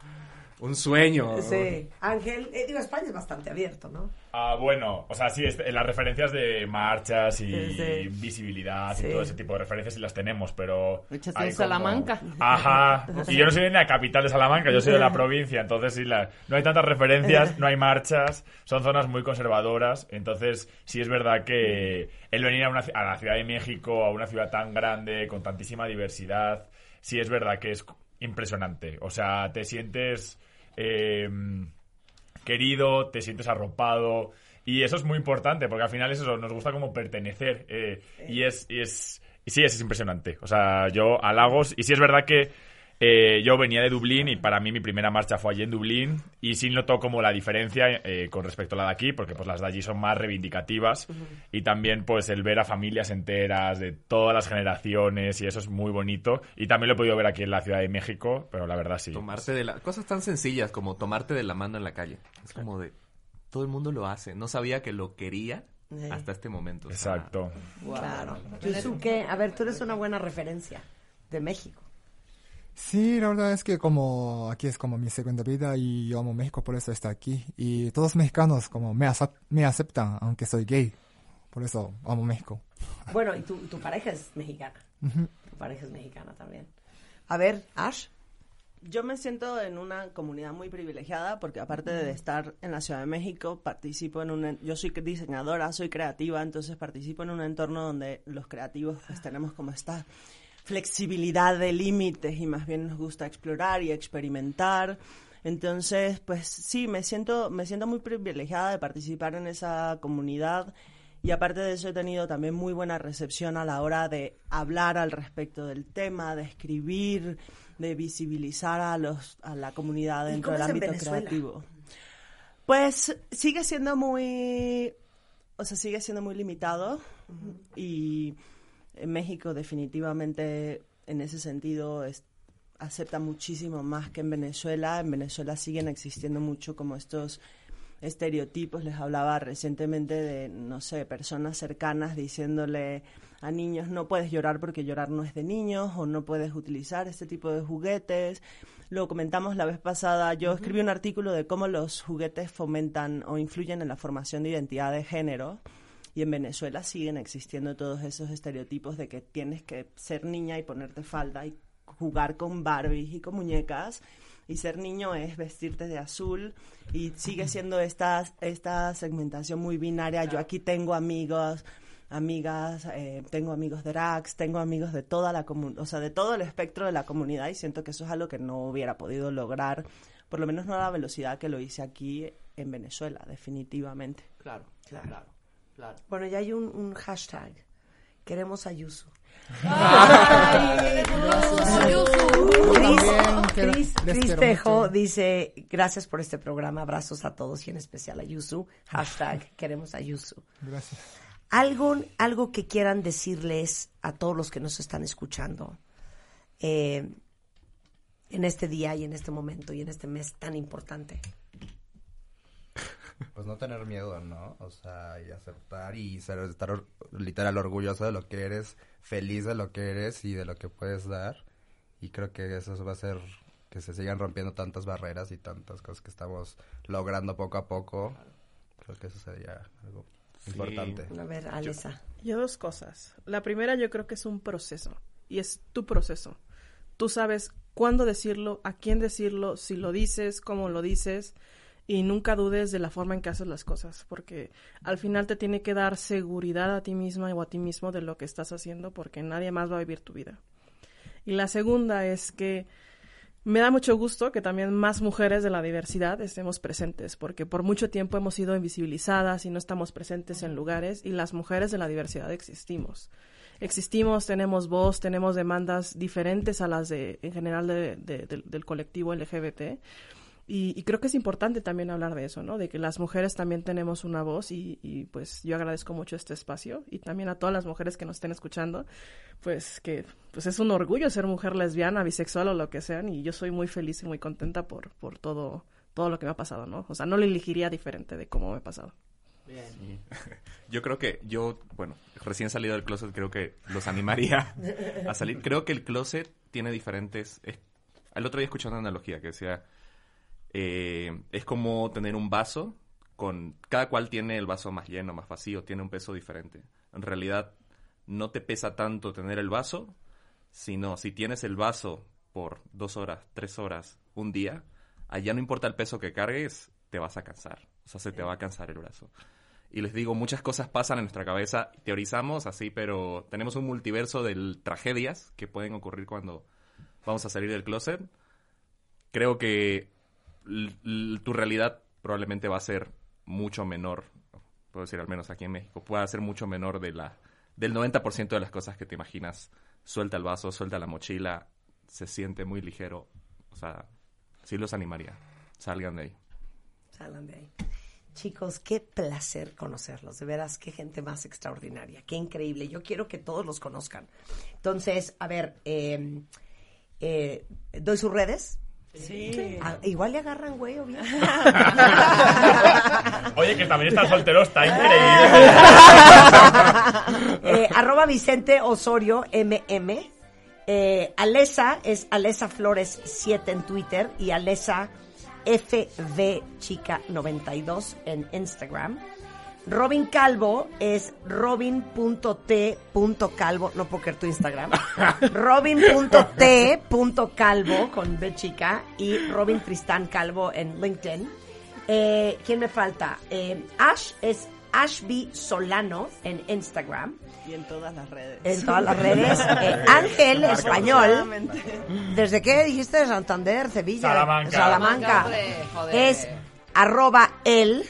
un sueño. Sí. Ángel, eh, digo, España es bastante abierto, ¿no? Ah, bueno, o sea, sí, este, las referencias de marchas y Sí, sí. visibilidad Sí. y todo ese tipo de referencias sí las tenemos, pero... Hay en Salamanca. Ajá. Y yo no soy de la capital de Salamanca, yo soy de la provincia, entonces sí, la- no hay tantas referencias, no hay marchas, son zonas muy conservadoras, entonces sí es verdad que el venir a, una a la Ciudad de México, a una ciudad tan grande, con tantísima diversidad, sí es verdad que es impresionante. O sea, te sientes... eh, querido, te sientes arropado. Y eso es muy importante, porque al final es eso, nos gusta como pertenecer. eh, y es, y es, y sí, es, impresionante. O sea, yo a Lagos, y sí es verdad que eh, yo venía de Dublín y para mí mi primera marcha fue allí en Dublín y sí noto como la diferencia eh, con respecto a la de aquí, porque pues las de allí son más reivindicativas y también pues el ver a familias enteras de todas las generaciones y eso es muy bonito y también lo he podido ver aquí en la Ciudad de México, pero la verdad sí. Tomarte de la... Cosas tan sencillas como tomarte de la mano en la calle. Es como de... Todo el mundo lo hace. No sabía que lo quería Sí. hasta este momento. o sea, Exacto. Claro. Yusuke, a ver, tú eres una buena referencia de México. Sí, la verdad es que como aquí es como mi segunda vida y yo amo México, por eso estoy aquí. Y todos mexicanos como me, acep- me aceptan, aunque soy gay. Por eso amo México. Bueno, y tu, tu pareja es mexicana. Tu pareja es mexicana también. A ver, Ash. Yo me siento en una comunidad muy privilegiada porque aparte de estar en la Ciudad de México, participo en un... Yo soy diseñadora, soy creativa, entonces participo en un entorno donde los creativos pues tenemos como esta flexibilidad de límites y más bien nos gusta explorar y experimentar. Entonces, pues sí, me siento, me siento muy privilegiada de participar en esa comunidad y aparte de eso he tenido también muy buena recepción a la hora de hablar al respecto del tema, de escribir, de visibilizar a los a la comunidad ¿Y dentro del ámbito creativo. Pues sigue siendo muy o sea, sigue siendo muy limitado y en México definitivamente en ese sentido es- acepta muchísimo más que en Venezuela. En Venezuela siguen existiendo mucho como estos estereotipos. Les hablaba recientemente de, no sé, personas cercanas diciéndole a niños no puedes llorar porque llorar no es de niños o no puedes utilizar este tipo de juguetes. Lo comentamos la vez pasada. Yo escribí un artículo de cómo los juguetes fomentan o influyen en la formación de identidad de género. Y en Venezuela siguen existiendo todos esos estereotipos de que tienes que ser niña y ponerte falda y jugar con Barbies y con muñecas. Y ser niño es vestirte de azul. Y sigue siendo esta, esta segmentación muy binaria. Yo aquí tengo amigos, amigas, eh, tengo amigos drags, tengo amigos de toda la comunidad, o sea, de todo el espectro de la comunidad. Y siento que eso es algo que no hubiera podido lograr, por lo menos no a la velocidad que lo hice aquí en Venezuela, definitivamente. Claro, Claro. claro, claro. Bueno, ya hay un, un hashtag Queremos a Yusu. Ay, Cris, Cris, Tejo mucho. dice, gracias por este programa, abrazos a todos y en especial a Yusu. Hashtag, queremos a Yusu. Gracias. Algo, algo que quieran decirles a todos los que nos están escuchando eh, en este día y en este momento y en este mes tan importante. Pues no tener miedo, ¿no? O sea, y aceptar y ser, estar or- literal orgulloso de lo que eres, feliz de lo que eres y de lo que puedes dar. Y creo que eso va a hacer que se sigan rompiendo tantas barreras y tantas cosas que estamos logrando poco a poco. Creo que eso sería algo importante. A ver, Alesa. Yo dos cosas. La primera yo creo que es un proceso y es tu proceso. Tú sabes cuándo decirlo, a quién decirlo, si lo dices, cómo lo dices y nunca dudes de la forma en que haces las cosas porque al final te tiene que dar seguridad a ti misma o a ti mismo de lo que estás haciendo porque nadie más va a vivir tu vida. Y la segunda es que me da mucho gusto que también más mujeres de la diversidad estemos presentes, porque por mucho tiempo hemos sido invisibilizadas y no estamos presentes en lugares y las mujeres de la diversidad existimos. Existimos, tenemos voz, tenemos demandas diferentes a las de, en general de- de- del- del colectivo LGBT. Y, y creo que es importante también hablar de eso, ¿no? De que las mujeres también tenemos una voz y, y, pues yo agradezco mucho este espacio y también a todas las mujeres que nos estén escuchando, pues que pues es un orgullo ser mujer lesbiana, bisexual o lo que sean y yo soy muy feliz y muy contenta por, por todo, todo lo que me ha pasado, ¿no? O sea, no lo elegiría diferente de cómo me ha pasado. Sí. Yo creo que yo, bueno, recién salido del closet, creo que los animaría a salir. Creo que el closet tiene diferentes... es- el otro día escuché una analogía que decía, eh, es como tener un vaso con... Cada cual tiene el vaso más lleno, más vacío, tiene un peso diferente. En realidad, no te pesa tanto tener el vaso, sino si tienes el vaso por dos horas, tres horas, un día, allá no importa el peso que cargues, te vas a cansar. O sea, se te va a cansar el brazo. Y les digo, muchas cosas pasan en nuestra cabeza, teorizamos así, pero tenemos un multiverso de tragedias que pueden ocurrir cuando vamos a salir del closet. Creo que tu realidad probablemente va a ser mucho menor, puedo decir al menos aquí en México, puede ser mucho menor de la del 90% de las cosas que te imaginas. Suelta el vaso, suelta la mochila, se siente muy ligero. O sea, sí los animaría. Salgan de ahí. Salgan de ahí. Chicos, qué placer conocerlos, de veras, qué gente más extraordinaria, qué increíble. Yo quiero que todos los conozcan. Entonces, a ver, eh, eh, ¿doy sus redes? Sí. Ah, igual le agarran, güey, o bien. Oye, que también está soltero, está increíble. Eh, arroba Vicente Osorio MM. Eh, Alesa es Alesa Flores 7 en Twitter y Alesa FV Chica 92 en Instagram. Robin Calvo es robin.t.calvo, no puedo creer tu Instagram. robin.t.calvo con B chica y Robin Tristán Calvo en LinkedIn. Eh, ¿Quién me falta? Eh, Ash es Ashby Solano en Instagram. Y en todas las redes. En todas las redes. Eh, Ángel Español. ¿Desde qué dijiste? Santander, Sevilla. Salamanca. Salamanca. Joder. Es arroba el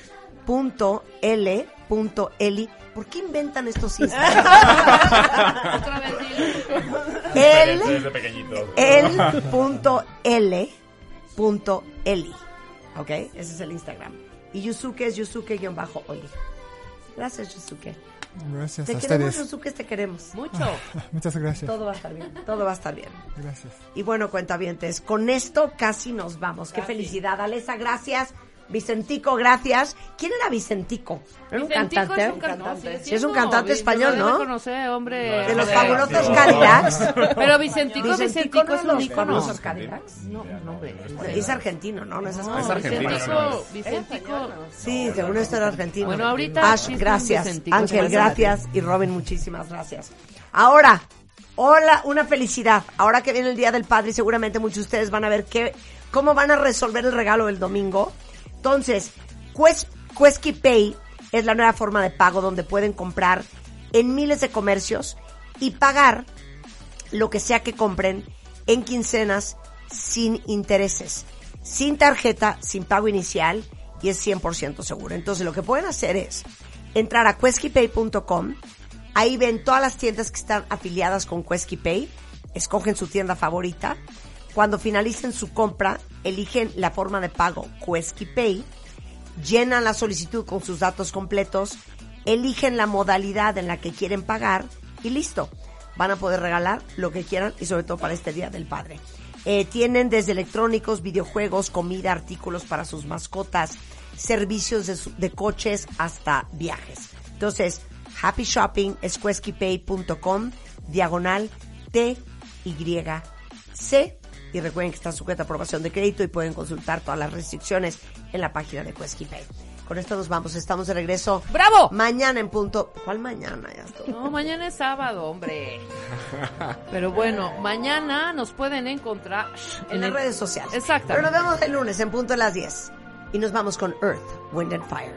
punto l punto eli. ¿Por qué inventan estos Instagram? Otra vez dilo. el Desde pequeñito. el punto l punto eli. ¿Ok? Ese es el Instagram. Y Yusuke es Yusuke-oli. Gracias, Yusuke. Gracias Te a queremos, ustedes. Yusuke, te queremos. Mucho. Muchas gracias. Todo va a estar bien. Todo va a estar bien. Gracias. Y bueno, cuentavientes, con esto casi nos vamos. Qué felicidad. Alesa, gracias. Vicentico, gracias. ¿Quién era Vicentico? ¿Era un Vicentico cantante? Es un cantante. Sí, es un cantante español, ¿no? conocer, hombre. De los fabulosos. Cadillacs. Pero Vicentico, Vicentico no es un los ícono. fabulosos Cadillacs. No, no, hombre. Es argentino, ¿no? No es argentino, Vicentico, Vicentico. Sí, según esto era argentino. Bueno, ahorita Ash, gracias. Ángel, gracias. Y Robin, muchísimas gracias. Ahora, hola, una felicidad. Ahora que viene el Día del Padre, seguramente muchos de ustedes van a ver qué, cómo van a resolver el regalo del domingo. Entonces, Quesky Pay es la nueva forma de pago donde pueden comprar en miles de comercios y pagar lo que sea que compren en quincenas sin intereses, sin tarjeta, sin pago inicial y es 100% seguro. Entonces lo que pueden hacer es entrar a queskypay.com Ahí ven todas las tiendas que están afiliadas con Quesky Pay. Escogen su tienda favorita. Cuando finalicen su compra, eligen la forma de pago Quesky Pay. Llenan la solicitud con sus datos completos. Eligen la modalidad en la que quieren pagar. Y listo. Van a poder regalar lo que quieran y sobre todo para este Día del Padre. Eh, tienen desde electrónicos, videojuegos, comida, artículos para sus mascotas, servicios de, coches hasta viajes. Entonces, Happy Shopping es diagonal T Y C. Y recuerden que está sujeta a aprobación de crédito y pueden consultar todas las restricciones en la página de Quesky Pay. Con esto nos vamos, estamos de regreso. ¡Bravo! Mañana en punto. ¿Cuál mañana? Ya estoy. No, mañana es sábado, hombre. Pero bueno, mañana nos pueden encontrar en las el- redes sociales. Exacto. Pero nos vemos el lunes en punto de las 10. Y nos vamos con Earth, Wind and Fire.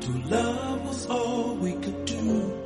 To love was all we could do.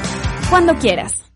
cuando quieras.